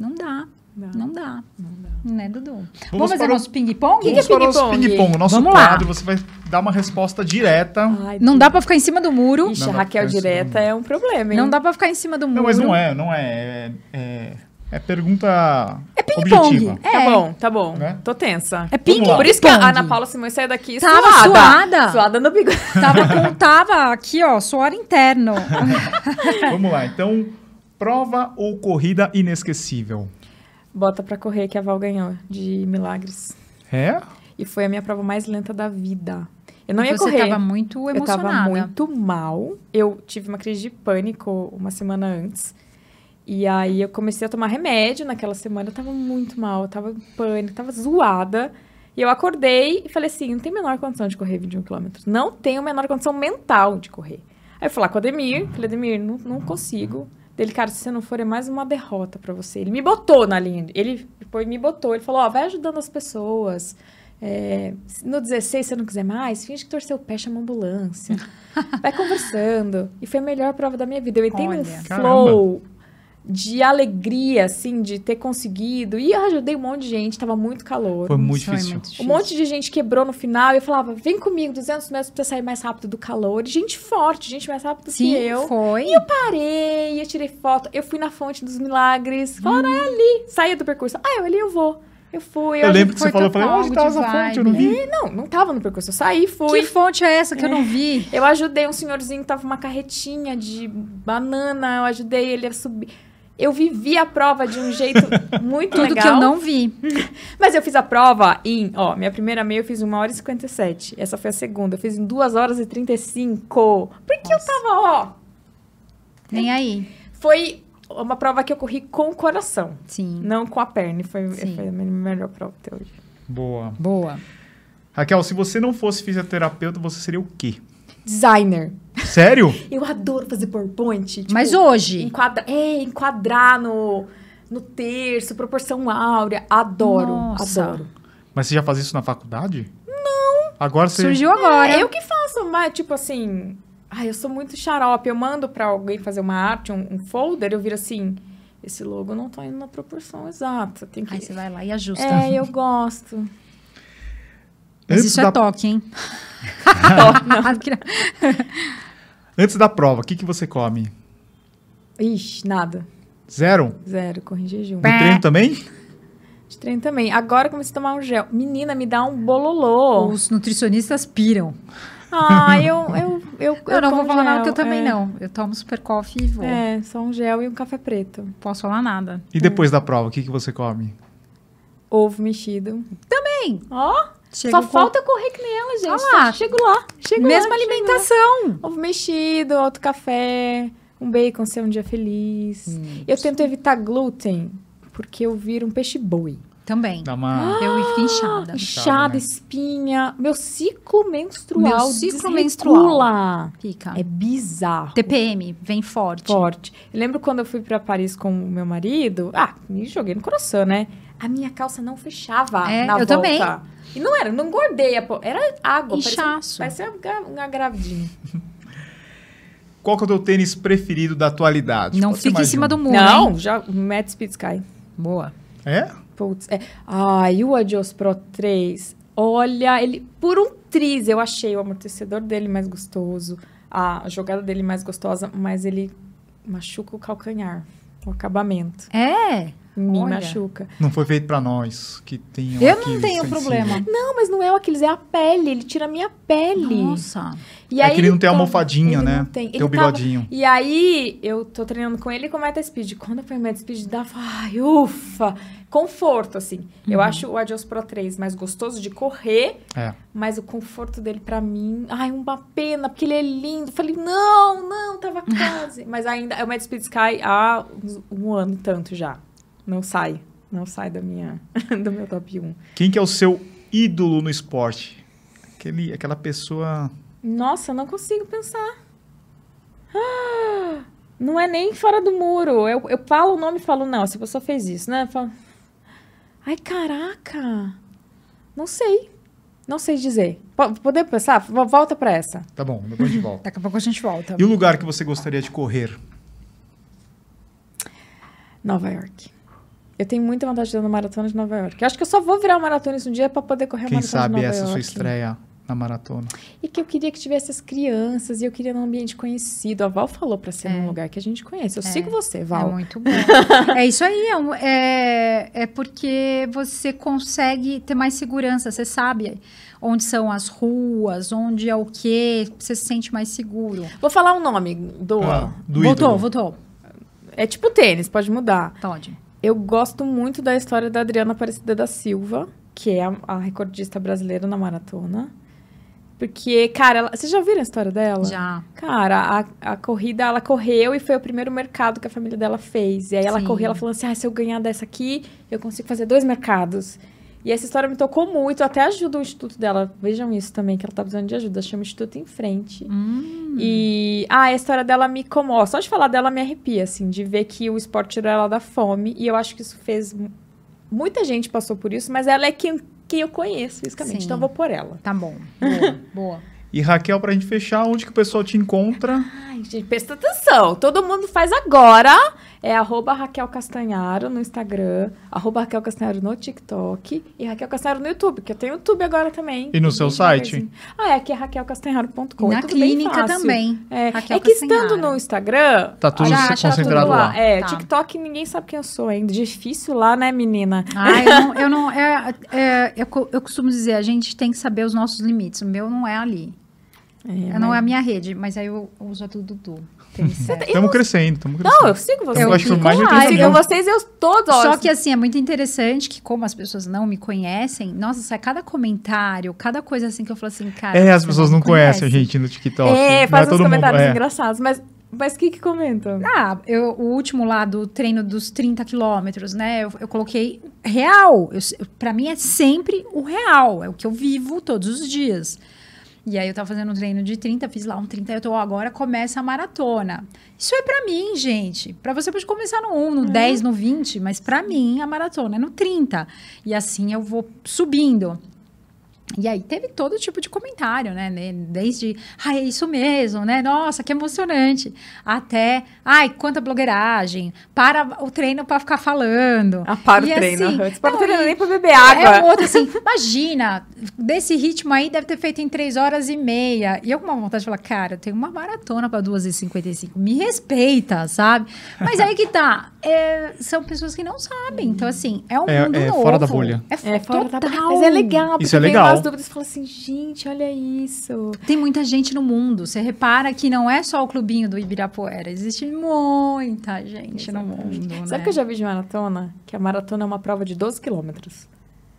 Não dá, Não, não dá. não dá. Né, Dudu? Vamos, fazer para o- nosso ping-pong? que é Vamos para o nosso ping-pong? ping-pong. Nosso Vamos lá. quadro, você vai dar uma resposta direta. Ai, Não dá pra ficar em cima do muro. Ixi, a Raquel direta é um problema, hein? Não dá pra ficar em cima do muro. Não, mas não é, não é. É, é, é pergunta É ping-pong. objetiva. É. Tá bom, tá bom. Né? Tô tensa. É Vamos lá. Por isso que a. Ana Paula Simões saiu daqui Tava suada. suada. Suada no bigode. Tava, com, tava aqui, ó, suor interno. Vamos lá, então, prova ou corrida inesquecível? Bota pra correr que a Val ganhou de milagres. É? E foi a minha prova mais lenta da vida. Eu não ia Você correr. tava muito Eu emocionada. tava muito mal. Eu tive uma crise de pânico uma semana antes. E aí eu comecei a tomar remédio naquela semana. Eu tava muito mal, eu tava em pânico, tava zoada. E eu acordei e falei assim: não tem a menor condição de correr 21 quilômetros. Não tenho a menor condição mental de correr. Aí eu fui lá com o Ademir, falei, Ademir, não, não consigo. Dele, cara, se você não for, é mais uma derrota pra você. Ele me botou na linha. Ele depois me botou. Ele falou: Ó, vai ajudando as pessoas. É, no 16, se você não quiser mais, finge que torceu o pé, chama a ambulância. Vai conversando. E foi a melhor prova da minha vida. Eu entrei num Olha. flow de alegria, assim, de ter conseguido. E eu ajudei um monte de gente, tava muito calor. Foi muito é difícil. muito Um difícil. monte de gente quebrou no final e eu falava, vem comigo, 200 metros pra você sair mais rápido do calor. E gente forte, gente mais rápido Sim, que eu. foi. E eu parei, eu tirei foto. Eu fui na fonte dos milagres. Falaram, é ali. Saía do percurso. Ah, eu ali eu vou. Eu fui. Eu lembro que você falou, eu falei, onde tá essa fonte? Eu não vi. E não, não tava no percurso. Eu saí, fui. Que fonte é essa que eu não vi? Eu ajudei um senhorzinho que tava com uma carretinha de banana. Eu ajudei ele a subir. Eu vivi a prova de um jeito muito Tudo legal. que eu não vi. Mas eu fiz a prova em, ó, minha primeira meia eu fiz em 1 hora e 57. Essa foi a segunda. Eu fiz em 2 horas e 35. Porque eu tava, ó. Nem aí. Foi uma prova que eu corri com o coração, Sim. não com a perna. Foi, foi a minha melhor prova até hoje. Boa. Boa. Raquel, se você não fosse fisioterapeuta, você seria o quê? Designer. Sério? Eu adoro fazer PowerPoint. tipo, Mas hoje, Enquadra, é, enquadrar no, no terço, proporção áurea. Adoro, Nossa. adoro. Mas você já faz isso na faculdade? Não. Agora você... surgiu agora. É, eu que faço, mas tipo assim. Ai, eu sou muito xarope. Eu mando pra alguém fazer uma arte, um, um folder, eu viro assim. Esse logo não tá indo na proporção exata. Tem que. Aí você vai lá e ajusta. É, eu gosto. Mas Antes isso da, é toque, hein? antes da prova, o que, que você come? Ixi, nada. Zero? Zero, corri em jejum. No treino também? De treino também. Agora eu comecei a tomar um gel. Menina, me dá um bololô. Os nutricionistas piram. Ah, eu. Eu, eu, Eu, não vou falar nada que eu também é. não. Eu tomo super coffee e vou. É, só um gel e um café preto. Posso falar nada. E depois da prova, o que, que você come? Ovo mexido. Também. Ó, Chego só com- falta correr que nem ela, gente. Olha lá. Chego lá. Chego Mesma lá, chego alimentação. lá. Ovo mexido, outro café, um bacon, ser um dia feliz. Hum. Eu tento evitar glúten, porque eu viro um peixe boi. Também. Dá uma... Eu fico inchada. Inchada, né? espinha. Meu ciclo menstrual Meu ciclo desregula. Fica. É bizarro. TPM, vem forte. forte. Eu lembro quando eu fui pra Paris com o meu marido. Ah, me joguei no coração, né? A minha calça não fechava É, na eu volta. também. E não era, não engordei. Era água. Inchaço. Parecia, parecia uma gra- uma gravidinha. Qual que é o teu tênis preferido da atualidade? Não Pode fica em cima um. do muro, não, hein? já Matt Speed Sky. Boa. É? Putz, é. Ai, o Adios Pro 3. Olha, ele por um triz eu achei o amortecedor dele mais gostoso, a jogada dele mais gostosa, mas ele machuca o calcanhar, o acabamento. É. Me Olha. machuca. Não foi feito pra nós, que tem Eu não tenho sensível. problema. Não, mas não é o Aquiles, é a pele. Ele tira a minha pele. Nossa. E É aí que ele não tem tava- almofadinha, ele né? Não tem. Tem o bigodinho. tava- E aí, eu tô treinando com ele com o Meta Speed. Quando eu fui Meta Speed, dava, ai, ufa, conforto, assim. Eu acho o Adios Pro 3 mais gostoso de correr, É. mas o conforto dele pra mim, ai, uma pena, porque ele é lindo. Falei, não, não, tava quase. mas ainda, é o Meta Speed Sky há um ano e tanto já. Não sai. Não sai da minha, do meu top 1. Quem que é o seu ídolo no esporte? Aquele, aquela pessoa... Nossa, eu não consigo pensar. Ah, Não é nem fora do muro. Eu, eu falo o nome e falo, não, essa pessoa fez isso, né? Eu falo, Ai, caraca. Não sei. Não sei dizer. Po- Poder pensar? Vo- Volta pra essa. Tá bom, depois a gente volta. Daqui a pouco a gente volta. E o lugar que você gostaria de correr? Nova York. Eu tenho muita vontade de ir na maratona de Nova York. Eu acho que eu só vou virar maratonista um dia pra poder correr a Quem maratona sabe de Nova essa York. sua estreia na maratona. E que eu queria que tivesse as crianças e eu queria num ambiente conhecido. A Val falou pra ser num lugar que a gente conhece. Eu sigo você, É Val. muito bom. é isso aí, é, é, é porque você consegue ter mais segurança, você sabe onde são as ruas, onde é o quê, você se sente mais seguro. Vou falar um nome do. Ah, do voltou, ídolo. voltou. É tipo tênis, pode mudar. Todd. Eu gosto muito da história da Adriana Aparecida da Silva, que é a, a recordista brasileira na maratona. Porque, cara, ela, vocês já ouviram a história dela? Já. Cara, a, a corrida, ela correu e foi o primeiro mercado que a família dela fez. E aí ela Sim. correu, ela falou assim: ah, se eu ganhar dessa aqui, eu consigo fazer dois mercados. E essa história me tocou muito, eu até ajudo o instituto dela. Vejam isso também, que ela tá precisando de ajuda. Chama Instituto em Frente. Hum, E ah, a história dela me comove. Só de falar dela me arrepia, assim, de ver que o esporte tirou ela da fome. E eu acho que isso fez. Muita gente passou por isso, mas ela é quem, quem eu conheço fisicamente. Sim. Então eu vou por ela. tá bom. Boa, boa. E Raquel, pra gente fechar, onde que o pessoal te encontra? Ai, gente, presta atenção. Todo mundo faz agora. É arroba Raquel Castanharo no Instagram, arroba Raquel Castanharo no TikTok e Raquel Castanharo no YouTube, que eu tenho YouTube agora também. E no seu site? devagarzinho. Ah, é aqui é raquelcastanharo.com. E é na bem clínica também. É, Raquel é que estando no Instagram, Tá tudo já se acha concentrado tudo lá. É, Tá. TikTok ninguém sabe quem eu sou ainda. Difícil lá, né, menina? Ah, eu não. Eu, não é, é, eu, eu costumo dizer, a gente tem que saber os nossos limites. O meu não é ali. É, Não é a mas- minha rede, mas aí eu uso a do Dudu. Estamos crescendo, estamos crescendo. Não, eu sigo vocês. Eu acho que fico mais de lá, 80 Eu eu- sigo vocês e eu todos. Só que assim, é muito interessante que, como as pessoas não me conhecem, nossa, sai cada comentário, cada coisa assim que eu falo assim, cara. É, as pessoas não conhecem a gente no TikTok. É, Não faz uns todo mundo- comentários é. engraçados. Mas mas o que que comentam? Ah, eu, o último lá do treino dos 30 quilômetros, né? Eu, eu coloquei real. Eu, pra mim é sempre o real. É o que eu vivo todos os dias. E aí eu tava fazendo um treino de 30, fiz lá um 30, eu tô agora começa a maratona. Isso é pra mim, gente. Pra você pode começar no 1, no 10, no 20, mas pra mim a maratona é no 30. E assim eu vou subindo. E aí teve todo tipo de comentário, né? né? Desde, ai, é isso mesmo, né? Nossa, que emocionante. Até, ai, quanta blogueiragem. Para o treino para ficar falando. Ah, para E o treino. assim, para o treino e- nem pra beber água. É um outro assim, imagina, desse ritmo aí deve ter feito em 3 horas e meia. E eu com uma vontade de falar, cara, eu tenho uma maratona para 2h55, me respeita, sabe? Mas aí que tá, é, são pessoas que não sabem. Então, assim, é um É- mundo é novo. fora da bolha. É, É, fora da total. Mas é legal, porque Isso é legal. Umas dúvidas e fala assim, gente, olha isso. Tem muita gente no mundo. Você repara que não é só o clubinho do Ibirapuera. Existe muita gente no mundo. Sabe né? o que eu já vi de maratona? Que a maratona é uma prova de 12 quilômetros.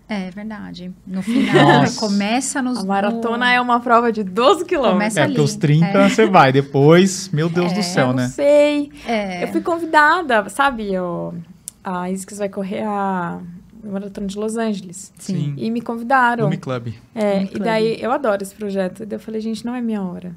É verdade. No final, começa nos. A maratona é uma prova de 12 quilômetros. Começa É, ali. porque os 30 É. você vai. Depois, meu Deus do Eu céu, não né? sei. É. Eu fui convidada, sabe? Eu, a Isis vai correr a maratona de Los Angeles. Sim. E me convidaram. Lumi Club. É, Lumi e Club. daí eu adoro esse projeto. E daí eu falei, gente, não é minha hora.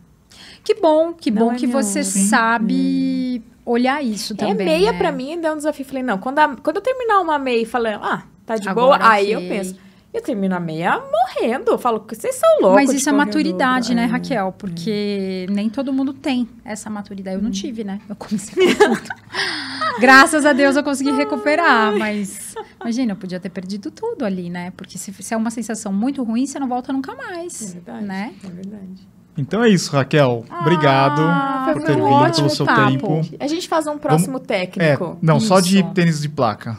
Que bom, que Não bom é que você. Sim. sabe olhar isso também. é meia né? pra mim ainda é um desafio. Falei, não, quando, a- quando eu terminar uma meia e falar, ah, tá de Agora, boa, aí eu penso. Eu termino a meia morrendo. Eu falo que vocês são loucos. Mas isso é maturidade, né, É. Raquel? Porque nem todo mundo tem essa maturidade. Hum. Eu não tive, né? Eu comecei com tudo. Graças a Deus eu consegui recuperar, mas imagina, eu podia ter perdido tudo ali, né? Porque se, se é uma sensação muito ruim, você não volta nunca É mais, verdade. né? É verdade. Então é isso, Raquel. Obrigado Ah, por foi ter um vindo, ótimo pelo seu papo. tempo. A gente faz um próximo É, técnico. não, só de Isso. tênis de placa.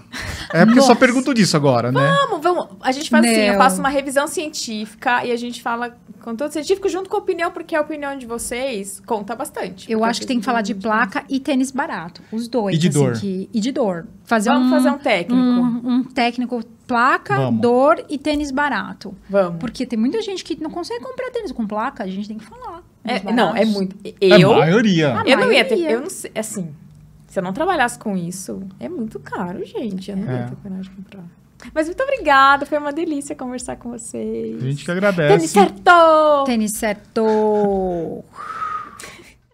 É porque eu só pergunto disso agora, né? Vamos, vamos. A gente faz assim, eu Não. faço uma revisão científica e a gente fala conteúdo científico junto com a opinião, porque a opinião de vocês conta bastante. Eu acho que tem que falar de placa e tênis barato. Os dois. E de assim, dor. que- e de dor. Fazer Vamos um, fazer um técnico. um, um técnico placa, Vamos. dor e tênis barato. Vamos. Porque tem muita gente que não consegue comprar tênis com placa, a gente tem que falar. É, não, é muito. A Eu, maioria. Ah, eu não ia ter. maioria. Eu não sei. Assim, se eu não trabalhasse com isso, é muito caro, gente. Eu não É. ia ter coragem de comprar. Mas muito obrigada, foi uma delícia conversar com vocês. A gente que Tênis agradece. certo! Tênis certo.